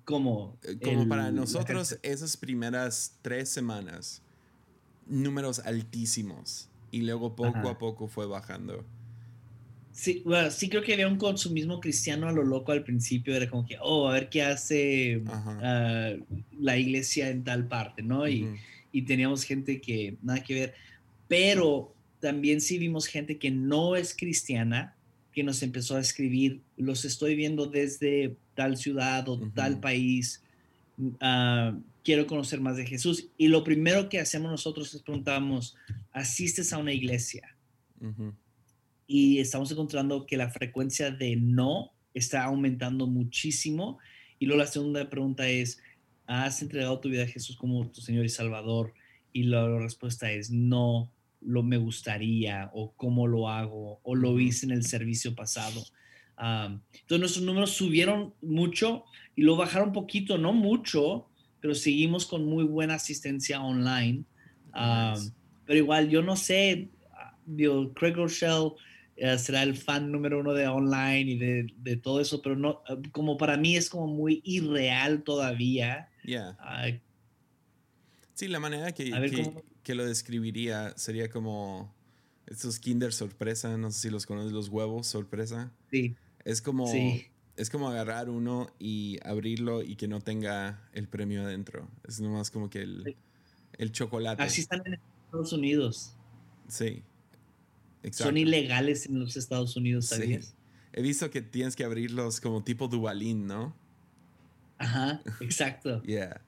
Speaker 2: Como,
Speaker 1: eh, como para nosotros, esas primeras tres semanas, números altísimos. Y luego poco a poco fue bajando.
Speaker 2: Sí, bueno, sí creo que había un consumismo cristiano a lo loco al principio, era como que, oh, a ver qué hace ah, la iglesia en tal parte, ¿no? y, y, teníamos gente que nada que ver, pero también sí vimos gente que no es cristiana, que nos empezó a escribir, los estoy viendo desde tal ciudad o tal país, uh, quiero conocer más de Jesús. Y lo primero que hacemos nosotros es preguntamos, ¿asistes a una iglesia? y estamos encontrando que la frecuencia de no está aumentando muchísimo. Y luego la segunda pregunta es, ¿has entregado tu vida a Jesús como tu Señor y Salvador? y la, respuesta es no, lo me gustaría o cómo lo hago o lo hice en el servicio pasado. Entonces nuestros números subieron mucho y lo bajaron poquito, no mucho, pero seguimos con muy buena asistencia online. Pero igual, yo no sé, digo, Craig Rochelle eh, será el fan número uno de online y de, de, todo eso, pero no, como para mí es como muy irreal todavía.
Speaker 1: Yeah. sí, la manera que, que, lo describiría sería como estos Kinder sorpresa, no sé si los conoces, los huevos sorpresa.
Speaker 2: Sí.
Speaker 1: Es como, es como agarrar uno y abrirlo y que no tenga el premio adentro. Es nomás como que el, el chocolate.
Speaker 2: Así están en Estados Unidos.
Speaker 1: Sí.
Speaker 2: Exacto. Son ilegales en los Estados Unidos, ¿sabías?
Speaker 1: He visto que tienes que abrirlos como tipo Dubalín, ¿no?
Speaker 2: Ajá, exacto.
Speaker 1: yeah.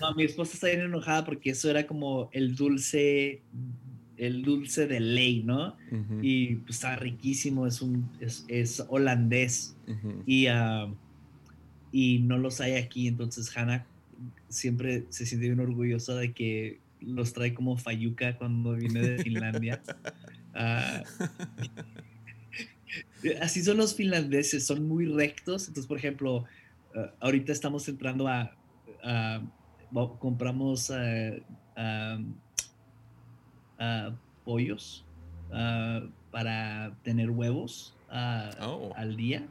Speaker 2: No, mi esposa está bien enojada porque eso era como el dulce, el dulce de ley, ¿no? Y pues, está riquísimo, es un, es, holandés. y, ah, y no los hay aquí, entonces Hannah siempre se siente bien orgullosa de que los trae como Fayuca cuando viene de Finlandia. Ah, así son los finlandeses, son muy rectos. Entonces, por ejemplo, ah, ahorita estamos entrando a, compramos ah, pollos para tener huevos oh. al día.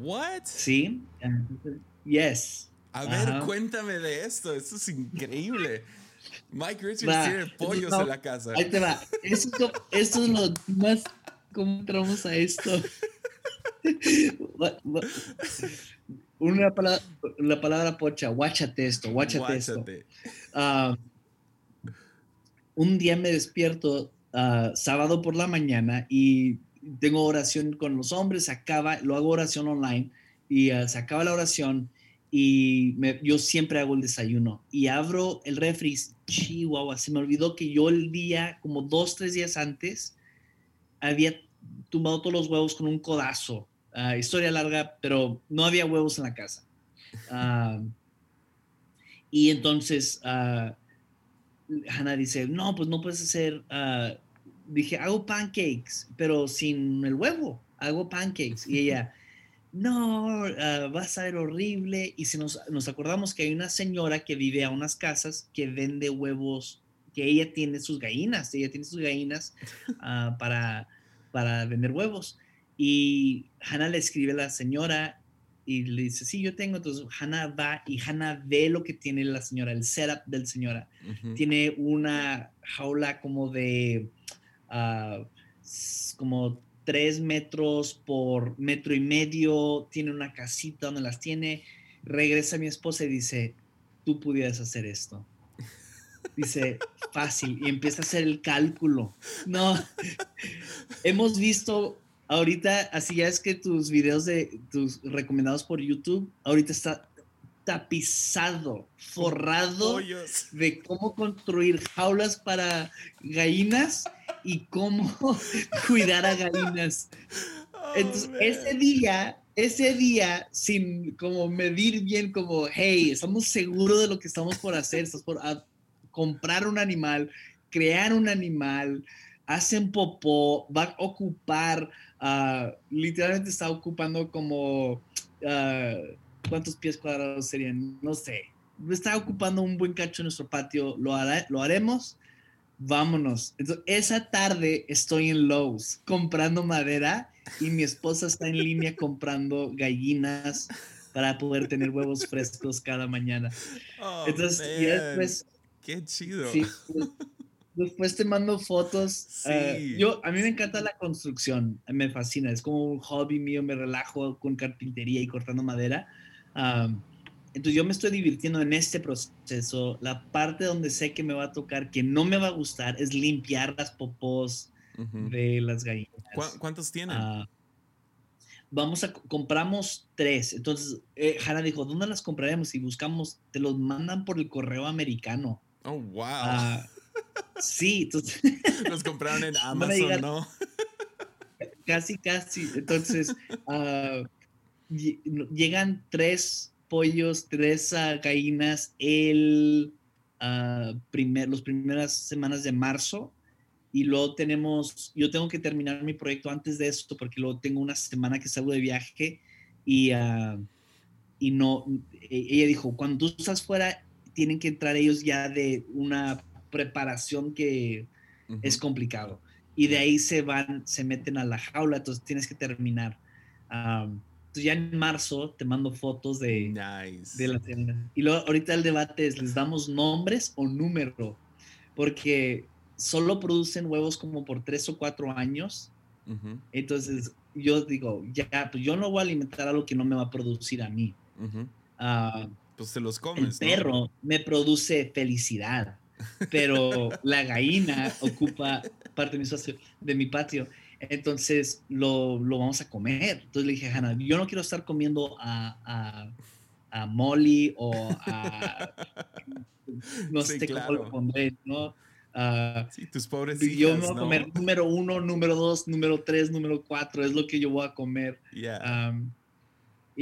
Speaker 1: What?
Speaker 2: Sí. yes.
Speaker 1: A ver, cuéntame de esto. Esto es increíble. Mike Richards tiene pollos en la casa.
Speaker 2: Ahí te va. Esto, esto es lo más. ¿Cómo entramos a esto? Una palabra, la palabra pocha, guáchate esto, guáchate, esto. Uh, un día me despierto uh, sábado por la mañana y tengo oración con los hombres, acaba, lo hago oración online y uh, se acaba la oración y yo siempre hago el desayuno y abro el refri, chihuahua, se me olvidó que yo el día, como dos, tres días antes, había tumbado todos los huevos con un codazo. Ah, historia larga, pero no había huevos en la casa. Ah, y entonces Hannah dice, no, pues no puedes hacer, dije, hago pancakes, pero sin el huevo, hago pancakes. Y ella no, uh, va a ser horrible. Y si nos, nos, acordamos que hay una señora que vive a unas casas que vende huevos, que ella tiene sus gallinas, ella tiene sus gallinas uh, para, para vender huevos. Y Hannah le escribe a la señora y le dice, sí, yo tengo. Entonces Hannah va y Hannah ve lo que tiene la señora, el setup del señora. Tiene una jaula como de, uh, como tres metros por metro y medio, tiene una casita donde las tiene. Regresa mi esposa y dice, tú pudieras hacer esto. Dice, fácil, y empieza a hacer el cálculo. No, hemos visto ahorita, así ya es que tus videos de tus recomendados por YouTube, ahorita está tapizado, forrado de cómo construir jaulas para gallinas y cómo cuidar a gallinas. Oh, Entonces, ese día, ese día, sin como medir bien, como, hey, estamos seguros de lo que estamos por hacer, estamos por comprar un animal, crear un animal, hacen popó, va a ocupar, ah, literalmente está ocupando como, ah, ¿cuántos pies cuadrados serían? No sé. Está ocupando un buen cacho en nuestro patio, lo, hará, lo haremos vámonos. Entonces, esa tarde estoy en Lowe's comprando madera y mi esposa está en línea comprando gallinas para poder tener huevos frescos cada mañana. Oh, Entonces, y después...
Speaker 1: Qué chido.
Speaker 2: después te mando fotos. Eh, yo, a mí me encanta la construcción, me fascina, es como un hobby mío, me relajo con carpintería y cortando madera. Entonces yo me estoy divirtiendo en este proceso. La parte donde sé que me va a tocar, que no me va a gustar, es limpiar las popós de las gallinas.
Speaker 1: ¿Cuántos tienen? Ah,
Speaker 2: vamos a, compramos tres. Entonces, eh, Jara dijo, ¿dónde las compraremos? Y buscamos, te los mandan por el correo americano.
Speaker 1: Oh, wow. Ah,
Speaker 2: sí, entonces.
Speaker 1: los compraron en Amazon, ¿no?
Speaker 2: casi, casi. Entonces, ah, llegan tres pollos, tres gallinas el uh, primer, las primeras semanas de marzo y luego tenemos, yo tengo que terminar mi proyecto antes de esto porque luego tengo una semana que salgo de viaje y, uh, y no, e, ella dijo, cuando tú estás fuera, tienen que entrar ellos ya de una preparación que es complicado. Y de ahí se van, se meten a la jaula, entonces tienes que terminar. Um, entonces ya en marzo te mando fotos de, de la tienda. Y luego ahorita el debate es, ¿les damos nombres o número? Porque solo producen huevos como por tres o cuatro años. Entonces yo digo, ya, pues yo no voy a alimentar algo que no me va a producir a mí.
Speaker 1: Uh pues te los comes.
Speaker 2: El perro me produce felicidad, pero la gallina ocupa parte de mi, de mi patio. Entonces lo, lo, vamos a comer. Entonces le dije a Hannah, yo no quiero estar comiendo a, a, a Molly o a... No sé cómo lo pondré, ¿no? Uh,
Speaker 1: sí, tus pobres
Speaker 2: Yo me voy a comer número uno, número dos, número tres, número cuatro. Es lo que yo voy a comer. Um,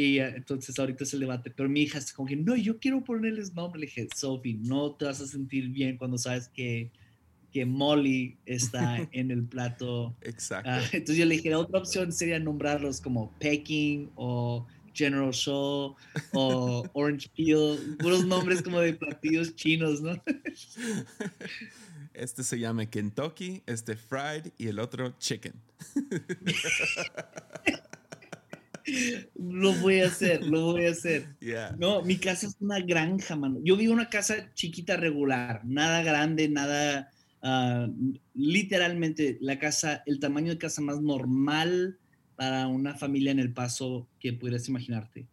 Speaker 2: y uh, entonces ahorita es el debate. Pero mi hija está como que, no, yo quiero ponerles nombre. Le dije, Sophie, no te vas a sentir bien cuando sabes que que Molly está en el plato.
Speaker 1: Exacto.
Speaker 2: Ah, entonces yo le dije, la otra opción sería nombrarlos como Peking o General Show o Orange Peel, puros nombres como de platillos chinos, ¿no?
Speaker 1: Este se llama Kentucky, este Fried y el otro Chicken.
Speaker 2: lo voy a hacer, lo voy a hacer. No, mi casa es una granja, mano. Yo vivo en una casa chiquita regular, nada grande, nada Ah, literalmente la casa, el tamaño de casa más normal para una familia en El Paso que pudieras imaginarte.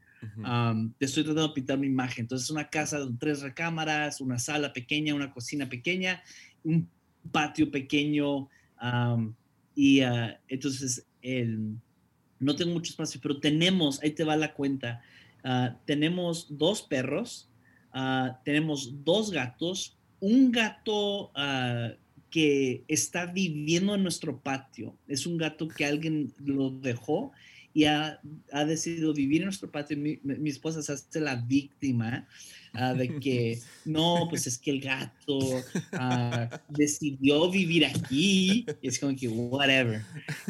Speaker 2: te estoy tratando de pintar una imagen. Entonces, una casa de tres recámaras, una sala pequeña, una cocina pequeña, un patio pequeño. y ah, entonces, el, no tengo mucho espacio, pero tenemos, ahí te va la cuenta, ah, tenemos dos perros, tenemos dos gatos, un gato uh, que está viviendo en nuestro patio. Es un gato que alguien lo dejó y ha, ha decidido vivir en nuestro patio. Mi, mi esposa se hace la víctima uh, de que no, pues es que el gato uh, decidió vivir aquí. Es como que, whatever.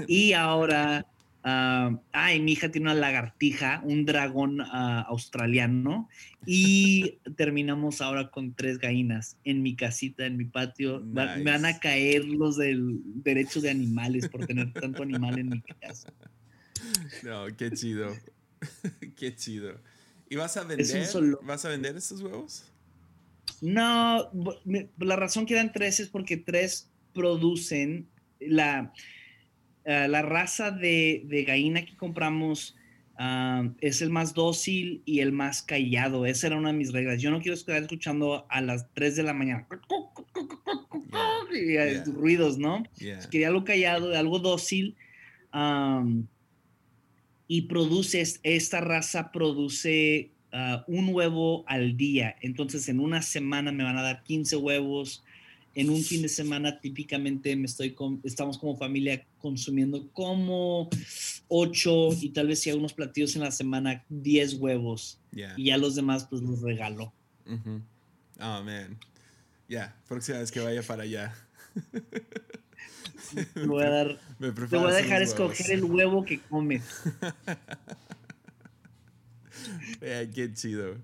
Speaker 2: Y ahora Uh, ay, mi hija tiene una lagartija, un dragón uh, australiano y terminamos ahora con tres gallinas en mi casita, en mi patio. me van a caer los del derechos de animales por tener tanto animal en mi casa.
Speaker 1: No, qué chido. qué chido. ¿Y vas a vender? ¿Vas a vender estos huevos?
Speaker 2: No, la razón que dan tres es porque tres producen la eh, la raza de, de, gallina que compramos ah, es el más dócil y el más callado. Esa era una de mis reglas. Yo no quiero estar escuchando a las 3 de la mañana ruidos, ¿no? Quería algo callado, algo dócil. y produce, esta raza produce ah, un huevo al día. Entonces, en una semana me van a dar 15 huevos en un fin de semana típicamente me estoy estamos como familia consumiendo como 8 y tal vez si hay unos platillos en la semana 10 huevos y ya los demás pues los regalo.
Speaker 1: Oh man. Ya, próxima vez que vaya para allá.
Speaker 2: te voy a dar te voy a dejar escoger el huevo que comes.
Speaker 1: qué chido.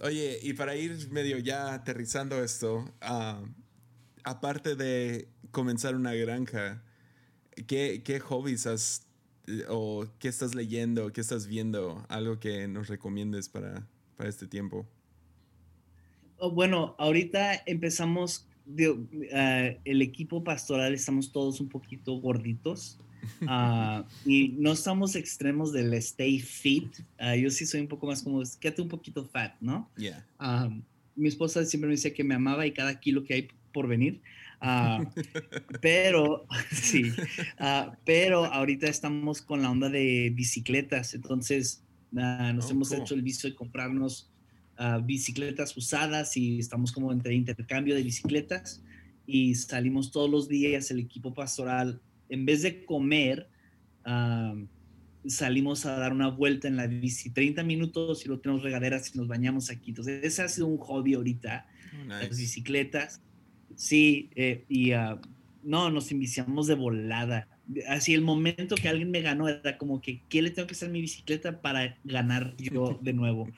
Speaker 1: Oye, y para ir medio ya aterrizando esto, uh, aparte de comenzar una granja, ¿qué, qué hobbies has o qué estás leyendo, qué estás viendo? Algo que nos recomiendes para, para este tiempo.
Speaker 2: Oh, bueno, ahorita empezamos, eh, el equipo pastoral estamos todos un poquito gorditos. Ah, y no estamos extremos del stay fit. Ah, yo sí soy un poco más como, quédate un poquito fat, ¿no?
Speaker 1: Yeah.
Speaker 2: mi esposa siempre me decía que me amaba y cada kilo que hay por venir. Ah, pero, sí, ah, pero ahorita estamos con la onda de bicicletas, entonces ah, nos oh, hemos hecho el vicio de comprarnos bicicletas usadas y estamos como entre intercambio de bicicletas y salimos todos los días el equipo pastoral, en vez de comer, salimos a dar una vuelta en la bici, 30 minutos y lo tenemos regaderas y nos bañamos aquí. Entonces, ese ha sido un hobby ahorita,
Speaker 1: Oh,
Speaker 2: las bicicletas. Sí, eh, y ah, no, nos enviciamos de volada. Así el momento que alguien me ganó era como que, ¿qué le tengo que hacer a mi bicicleta para ganar yo de nuevo?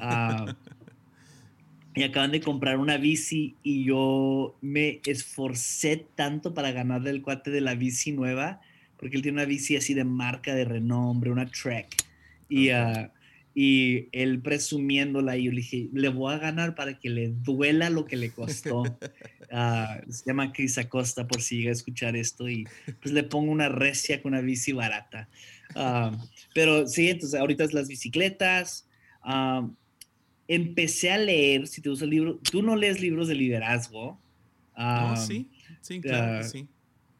Speaker 2: Ah, y acaban de comprar una bici y yo me esforcé tanto para ganarle el cuate de la bici nueva, porque él tiene una bici así de marca, de renombre, una Trek. Y, ah, y él presumiéndola, y yo le dije, le voy a ganar para que le duela lo que le costó. Ah, se llama Cris Acosta por si llega a escuchar esto y pues le pongo una recia con una bici barata. Ah, pero sí, entonces ahorita es las bicicletas. Ah, empecé a leer, si te gusta el libro, tú no lees libros de liderazgo.
Speaker 1: Oh,
Speaker 2: Ah,
Speaker 1: sí, sí, claro que sí.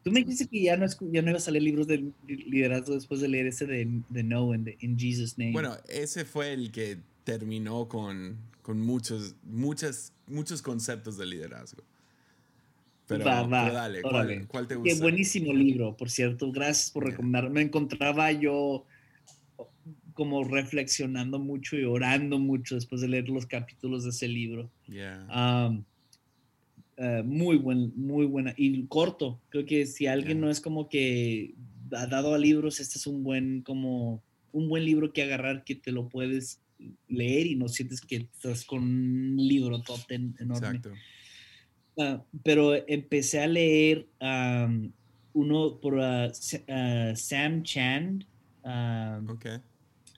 Speaker 2: Tú me dijiste que ya no, ya no ibas a leer libros de li- liderazgo después de leer ese de, de No en In Jesus' Name.
Speaker 1: Bueno, ese fue el que terminó con, con muchos, muchas, muchos conceptos de liderazgo. Pero,
Speaker 2: Va, va,
Speaker 1: pero dale. ¿cuál, cuál te
Speaker 2: Qué
Speaker 1: gusta?
Speaker 2: buenísimo libro, por cierto. Gracias por recomendarme. Me encontraba yo como reflexionando mucho y orando mucho después de leer los capítulos de ese libro.
Speaker 1: Yeah.
Speaker 2: Am, eh, muy buen, muy buena. Y corto. Creo que si alguien no es como que ha dado a libros, este es un buen, como, un buen libro que agarrar que te lo puedes leer y no sientes que estás con un libro tote enorme.
Speaker 1: Exacto.
Speaker 2: Ah, pero empecé a leer uno por ah, ah, Sam Chan. am,
Speaker 1: Ok.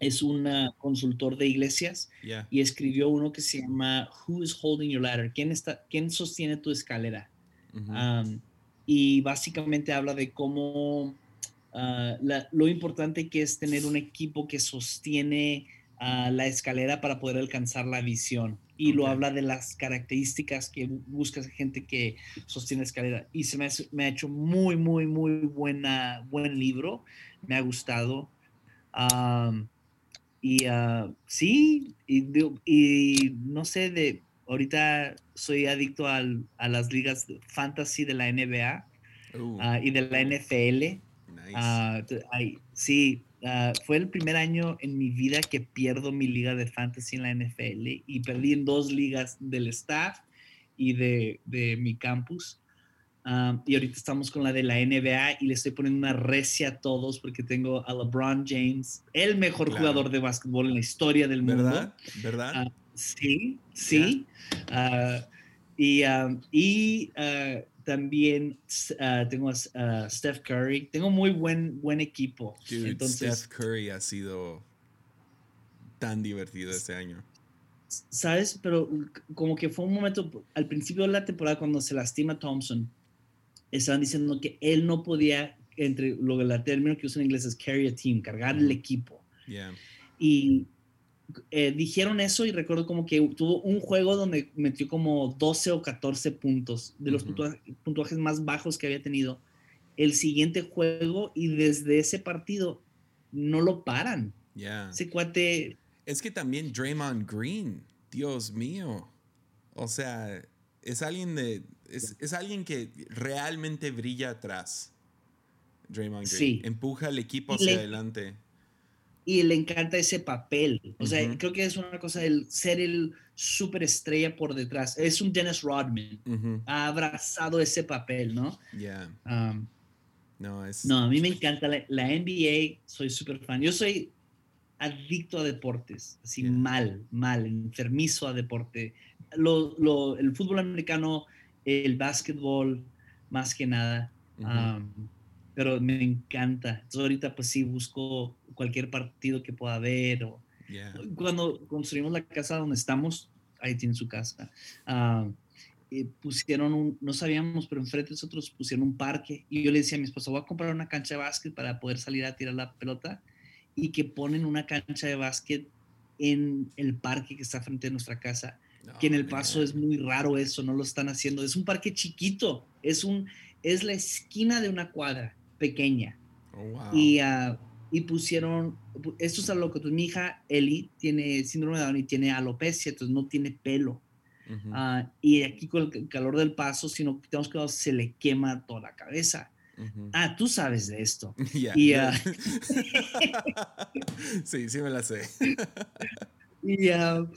Speaker 2: Es un consultor de iglesias
Speaker 1: Yeah.
Speaker 2: y escribió uno que se llama Who is Holding Your Ladder? ¿Quién, está, quién sostiene tu escalera?
Speaker 1: Ujú.
Speaker 2: Am, y básicamente habla de cómo ah, la- lo importante que es tener un equipo que sostiene ah, la escalera para poder alcanzar la visión. Y lo
Speaker 1: Ok.
Speaker 2: habla de las características que bu- buscas gente que sostiene escalera. Y se me, hace- me ha hecho muy, muy, muy buena, buen libro. Me ha gustado. Am, y ah, sí, y, no sé, de ahorita soy adicto al- a las ligas fantasy de la NBA
Speaker 1: Uh,
Speaker 2: ah, y de la NFL.
Speaker 1: nice.
Speaker 2: Ah, ay, sí, ah, fue el primer año en mi vida que pierdo mi liga de fantasy en la NFL y perdí en dos ligas del staff y de, de mi campus. Ah, y ahorita estamos con la de la NBA y le estoy poniendo una recia a todos porque tengo a LeBron James, el mejor
Speaker 1: Claro.
Speaker 2: jugador de básquetbol en la historia del mundo.
Speaker 1: ¿Verdad? ¿Verdad?
Speaker 2: Ah, sí, sí. Ah, y y también tengo a Steph Curry. Tengo muy buen, buen equipo.
Speaker 1: Dude,
Speaker 2: Entonces,
Speaker 1: Steph Curry ha sido tan divertido este año.
Speaker 2: ¿sabes? Pero como que fue un momento, al principio de la temporada, cuando se lastima Thompson, estaban diciendo que él no podía, entre lo que la término que usan en inglés es carry a team, cargar el equipo.
Speaker 1: Yeah.
Speaker 2: y eh, dijeron eso y recuerdo como que tuvo un juego donde metió como 12 o 14 puntos, de los puntua- puntuajes más bajos que había tenido. El siguiente juego y desde ese partido no lo paran.
Speaker 1: Yeah.
Speaker 2: Ese cuate,
Speaker 1: Es que también Draymond Green, Dios mío. O sea, es alguien de. Es, es alguien que realmente brilla atrás. Draymond Green.
Speaker 2: Sí.
Speaker 1: Empuja al equipo hacia
Speaker 2: le-
Speaker 1: adelante.
Speaker 2: y le encanta ese papel. O sea, creo que es una cosa el ser el superestrella por detrás. Es un Dennis Rodman. Ha abrazado ese papel, ¿no?
Speaker 1: Yeah.
Speaker 2: Um,
Speaker 1: No, es.
Speaker 2: No, a mí me encanta la, la NBA, soy súper fan. Yo soy adicto a deportes, así
Speaker 1: Yeah.
Speaker 2: mal, mal, enfermizo a deporte. Lo, lo- el fútbol americano, el básquetbol, más que nada. Pero me encanta. Entonces ahorita pues sí busco cualquier partido que pueda haber. O,
Speaker 1: Yeah.
Speaker 2: cuando construimos la casa donde estamos, ahí tiene su casa. ah, eh, pusieron un, no sabíamos, pero enfrente de nosotros pusieron un parque y yo le decía a mi esposa, voy a comprar una cancha de básquet para poder salir a tirar la pelota y que ponen una cancha de básquet en el parque que está frente de nuestra casa, que en el paso es muy raro eso, no lo están haciendo. Es un parque chiquito, es, un, es la esquina de una cuadra pequeña
Speaker 1: Oh, wow.
Speaker 2: y, ah, y pusieron, pu- esto es a lo que tu mi hija Eli tiene síndrome de Down y tiene alopecia, entonces no tiene pelo.
Speaker 1: Ujú.
Speaker 2: Ah, y aquí con el ca- calor del paso, si no quitamos cuidado, se le quema toda la cabeza. Ah, tú sabes de esto.
Speaker 1: Yeah, ah, sí, sí me la sé.
Speaker 2: y uh,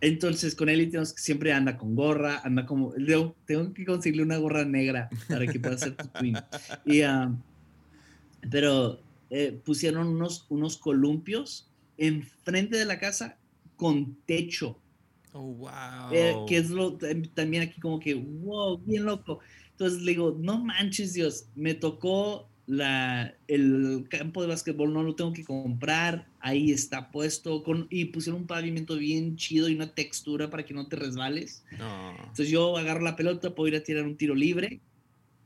Speaker 2: entonces con él siempre anda con gorra, anda como, tengo, que conseguirle una gorra negra para que pueda ser tu twin. Y, uh, pero eh, pusieron unos, unos columpios enfrente de la casa con techo.
Speaker 1: Oh, wow.
Speaker 2: Eh, que es lo también aquí como que, wow, bien loco. Entonces le digo, no manches Dios, me tocó la, el campo de básquetbol no lo tengo que comprar, ahí está puesto, con, y pusieron un pavimento bien chido y una textura para que no te resbales. Entonces yo agarro la pelota, puedo ir a tirar un tiro libre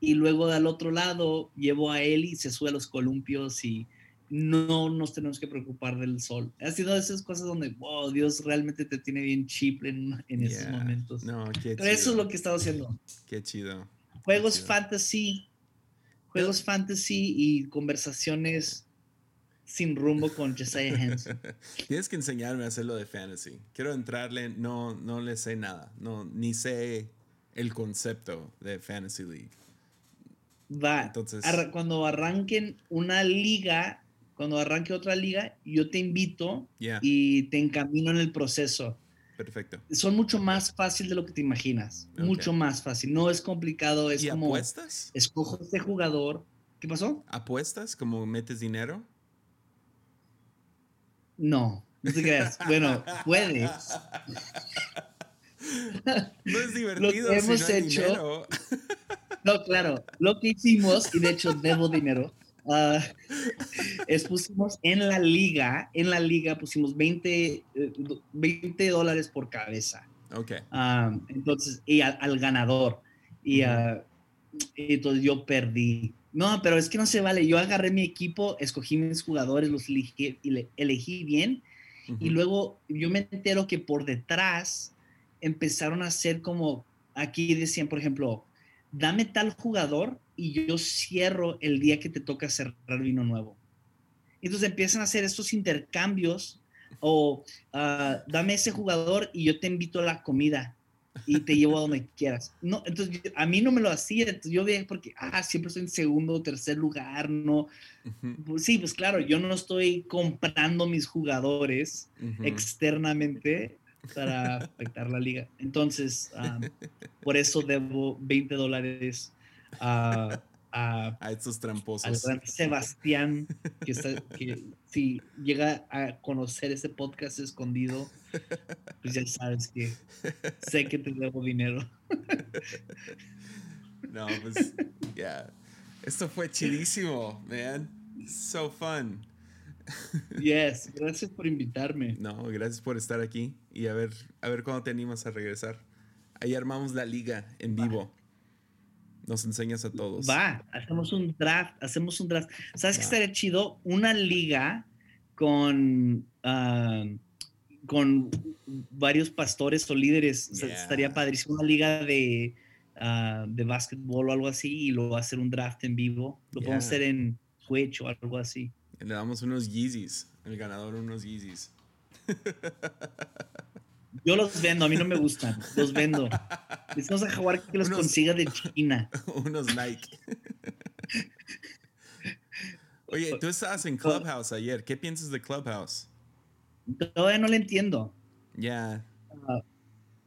Speaker 2: y luego del otro lado llevo a él y se sube a los columpios y no nos tenemos que preocupar del sol. Ha sido de esas cosas donde, wow, Dios realmente te tiene bien chip en, esos momentos. Pero eso es lo que he estado haciendo.
Speaker 1: Qué chido.
Speaker 2: Juegos fantasy juegos fantasy y conversaciones sin rumbo con Josiah Henson.
Speaker 1: Tienes que enseñarme a hacerlo de fantasy. Quiero entrarle, no, no le sé nada, no, ni sé el concepto de Fantasy League.
Speaker 2: Va, Entonces, cuando arranquen una liga, cuando arranque otra liga, yo te invito y te encamino en el proceso.
Speaker 1: Perfecto.
Speaker 2: Son mucho más fácil de lo que te imaginas. Mucho más fácil. No es complicado. Es
Speaker 1: ¿Y
Speaker 2: como.
Speaker 1: ¿Apuestas?
Speaker 2: Escojo este jugador. ¿Qué pasó?
Speaker 1: ¿Apuestas? ¿Como metes dinero?
Speaker 2: No. No te creas. bueno, puedes.
Speaker 1: No es divertido. Lo que hemos hecho.
Speaker 2: no, claro. Lo que hicimos, y de hecho debo dinero, Uh, pusimos en la liga, en la liga pusimos 20, 20 eh, dólares por cabeza.
Speaker 1: Ok.
Speaker 2: Ah, entonces, y al, ganador. Y, uh, entonces yo perdí. No, pero es que no se vale. Yo agarré mi equipo, escogí mis jugadores, los elegí, y elegí bien. Y luego yo me entero que por detrás empezaron a hacer como, aquí decían, por ejemplo, dame tal jugador y yo cierro el día que te toca cerrar vino nuevo. Entonces empiezan a hacer estos intercambios o ah, dame ese jugador y yo te invito a la comida y te llevo a donde quieras. No, entonces a mí no me lo hacía, entonces yo veía porque, ah, siempre estoy en segundo o tercer lugar, no. Pues sí, pues claro, yo no estoy comprando mis jugadores externamente para afectar la liga. Entonces, ah, por eso debo 20 dólares a,
Speaker 1: a, estos tramposos.
Speaker 2: Sebastián, que, si llega a conocer ese podcast escondido, pues ya sabes que sé que te debo dinero.
Speaker 1: no, pues, ya. Esto fue chidísimo, man. So fun.
Speaker 2: Yes, gracias por invitarme.
Speaker 1: No, gracias por estar aquí y a ver, a ver cuándo te animas a regresar. Ahí armamos la liga en vivo. Nos enseñas a todos.
Speaker 2: Va, hacemos un draft, hacemos un draft. ¿Sabes qué estaría chido? Una liga con, ah, con varios pastores o líderes. estaría padrísimo. Una liga de, uh, de básquetbol o algo así y luego hacer un draft en vivo. Lo podemos hacer en Twitch o algo así.
Speaker 1: Le damos unos Yeezys, el ganador unos Yeezys.
Speaker 2: Yo los vendo, a mí no me gustan. Los vendo. Decimos a Jaguar que los consiga de China.
Speaker 1: Unos Nike. Oye, tú estabas en Clubhouse ayer. ¿Qué piensas de Clubhouse?
Speaker 2: Todavía no lo entiendo.
Speaker 1: Ya.
Speaker 2: Ah,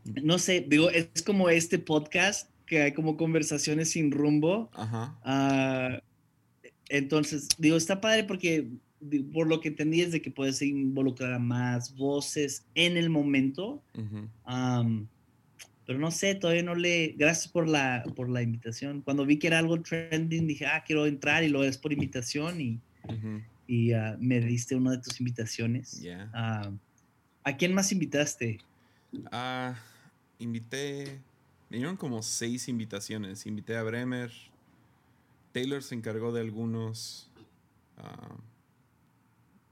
Speaker 2: no sé, digo, es como este podcast que hay como conversaciones sin rumbo.
Speaker 1: Ajá.
Speaker 2: Ah, entonces, digo, está padre porque por lo que entendí es de que puedes involucrar a más voces en el momento. pero no sé, todavía no le... Gracias por la, por la invitación. Cuando vi que era algo trending, dije, ah, quiero entrar y lo es por invitación y, y ah, me diste una de tus invitaciones. ¿A quién más invitaste?
Speaker 1: Ah, invité... Me dieron como seis invitaciones. Invité a Bremer. Taylor se encargó de algunos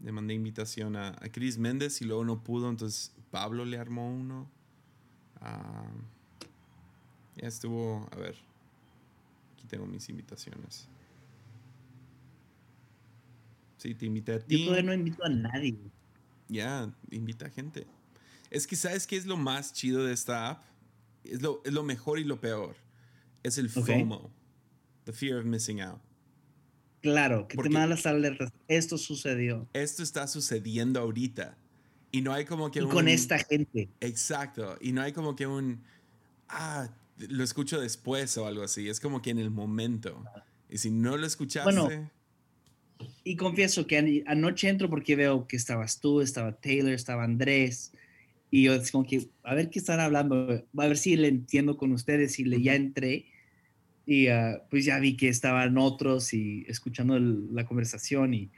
Speaker 1: le mandé invitación a, a Chris Méndez y luego no pudo, entonces Pablo le armó uno. Ah, ya estuvo, a ver, aquí tengo mis invitaciones. Sí, te invité a ti.
Speaker 2: Yo todavía no invito a nadie.
Speaker 1: Ya, invita a gente. Es que, ¿sabes qué es lo más chido de esta app? Es lo, es lo mejor y lo peor. Es el FOMO. The fear of missing out.
Speaker 2: Claro, que
Speaker 1: Porque-
Speaker 2: te mandan las alertas. Esto sucedió.
Speaker 1: Esto está sucediendo ahorita. Y no hay como que
Speaker 2: Y
Speaker 1: un...
Speaker 2: con esta gente.
Speaker 1: Exacto. Y no hay como que un... Ah, lo escucho después o algo así. Es como que en el momento. Y si no lo escuchaste...
Speaker 2: Bueno, Y confieso que an- anoche entro porque veo que estabas tú, estaba Taylor, estaba Andrés. Y yo es como que, a ver qué están hablando, a ver si le entiendo con ustedes y le ya entré. Y ah, pues ya vi que estaban otros y escuchando el- la conversación y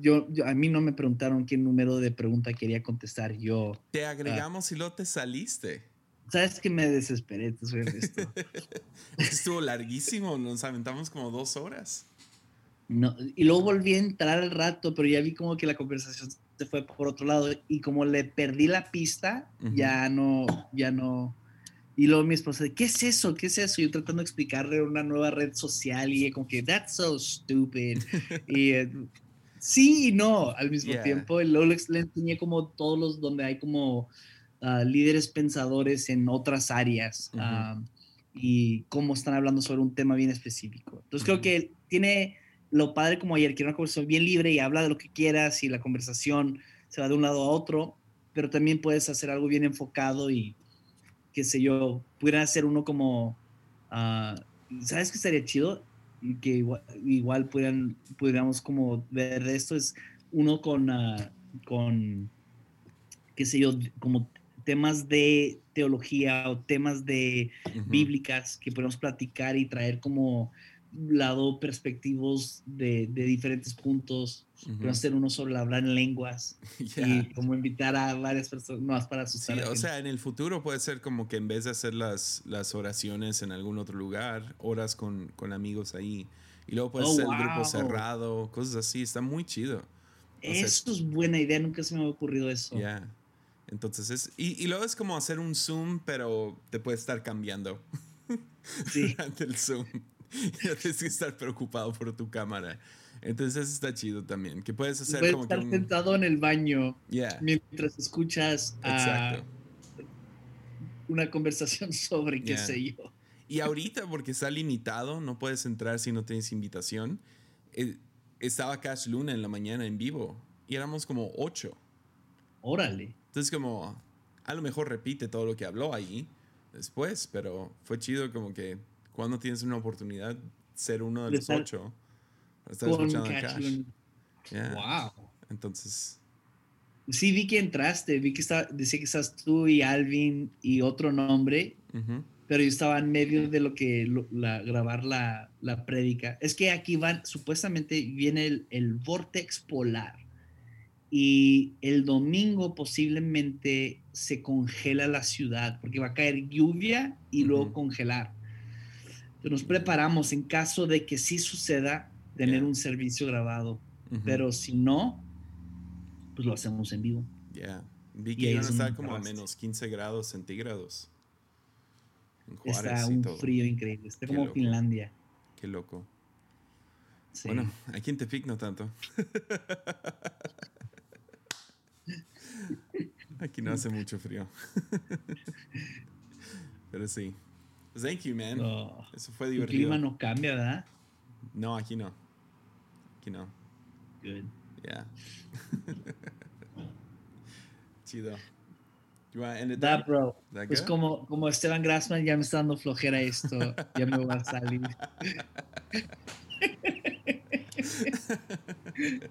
Speaker 2: yo, yo- a mí no me preguntaron qué número de pregunta quería contestar yo.
Speaker 1: te agregamos y luego te saliste.
Speaker 2: Sabes que me desesperé, te soy honesto.
Speaker 1: Estuvo larguísimo. Nos aventamos como dos horas.
Speaker 2: No, y luego volví a entrar al rato, pero ya vi como que la conversación se fue por otro lado y como le perdí la pista, ya no, ya no. Y luego mi esposa, ¿qué es eso? ¿Qué es eso? Yo tratando de explicarle una nueva red social y como que, that's so stupid. y eh, sí y no al mismo
Speaker 1: Yeah.
Speaker 2: tiempo. Y luego le, le enseñé como todos los donde hay como ah, líderes pensadores en otras áreas
Speaker 1: Ujú.
Speaker 2: ah, y cómo están hablando sobre un tema bien específico. Entonces creo
Speaker 1: Ujú.
Speaker 2: que tiene lo padre como ayer, que era una conversación bien libre y habla de lo que quieras y la conversación se va de un lado a otro, pero también puedes hacer algo bien enfocado y qué sé yo, pudiera hacer uno como, ah, ¿sabes qué estaría chido? Y que igual, igual pudieran, pudiéramos como ver esto, es uno con, ah, con, qué sé yo, como temas de teología o temas de bíblicas que podemos platicar y traer como lado perspectivos de, de diferentes puntos.
Speaker 1: Ujú.
Speaker 2: Podemos hacer uno sobre hablar en lenguas
Speaker 1: Yeah.
Speaker 2: y como invitar a varias personas más para
Speaker 1: Sí,
Speaker 2: asustar. a
Speaker 1: o
Speaker 2: gente.
Speaker 1: sea, en el futuro puede ser como que en vez de hacer las, las oraciones en algún otro lugar, horas con, con amigos ahí. Y luego puedes
Speaker 2: Oh,
Speaker 1: hacer el grupo
Speaker 2: wow.
Speaker 1: cerrado, cosas así. Está muy chido.
Speaker 2: Eso es buena idea, nunca se me había ocurrido eso.
Speaker 1: Ya. Entonces es. Y, y luego es como hacer un Zoom, pero te puede estar cambiando
Speaker 2: Sí.
Speaker 1: durante el Zoom. Y no tienes que estar preocupado por tu cámara. Entonces está chido también. Que puedes hacer
Speaker 2: Puedes
Speaker 1: como que
Speaker 2: estar
Speaker 1: un.
Speaker 2: sentado en el baño
Speaker 1: Yeah,
Speaker 2: mientras escuchas a una conversación sobre qué
Speaker 1: Yeah.
Speaker 2: sé yo.
Speaker 1: Y ahorita, porque está limitado, no puedes entrar si no tienes invitación. eh, estaba Cash Luna en la mañana en vivo y éramos como ocho.
Speaker 2: Órale.
Speaker 1: Entonces, como a lo mejor repite todo lo que habló ahí después, pero fue chido como que cuando tienes una oportunidad, ser uno de los ocho.
Speaker 2: Con
Speaker 1: escuchando
Speaker 2: Cash
Speaker 1: Cash. Yeah.
Speaker 2: Wow.
Speaker 1: Entonces,
Speaker 2: Sí, vi que entraste, vi que decía que estás tú y Alvin y otro nombre,
Speaker 1: ujú,
Speaker 2: pero yo estaba en medio de lo que lo- la, grabar la, la prédica. Es que aquí van, supuestamente viene el, el vortex polar y el domingo posiblemente se congela la ciudad porque va a caer lluvia y luego
Speaker 1: Ujú.
Speaker 2: congelar. Nos preparamos en caso de que sí suceda tener
Speaker 1: Ya.
Speaker 2: un servicio grabado, pero si no, pues lo hacemos en vivo.
Speaker 1: yeah. Vi que
Speaker 2: ahí
Speaker 1: iban a
Speaker 2: es
Speaker 1: estar
Speaker 2: donde
Speaker 1: como a menos 15 grados centígrados. En Juárez
Speaker 2: Está
Speaker 1: y
Speaker 2: un
Speaker 1: todo.
Speaker 2: frío increíble, está
Speaker 1: Qué
Speaker 2: como
Speaker 1: loco.
Speaker 2: Finlandia.
Speaker 1: Qué loco.
Speaker 2: Sí.
Speaker 1: Bueno, aquí en Tepic no tanto. aquí no hace mucho frío. Pero sí. Pues thank you, man.
Speaker 2: No,
Speaker 1: Eso fue
Speaker 2: el
Speaker 1: divertido.
Speaker 2: clima no cambia, ¿verdad?
Speaker 1: No, aquí no. Aquí no.
Speaker 2: Good.
Speaker 1: Yeah. Chido. You wanna end it there?
Speaker 2: bro.
Speaker 1: That
Speaker 2: Pues como, como Esteban Grassman ya me está dando flojera esto, ya me va a salir.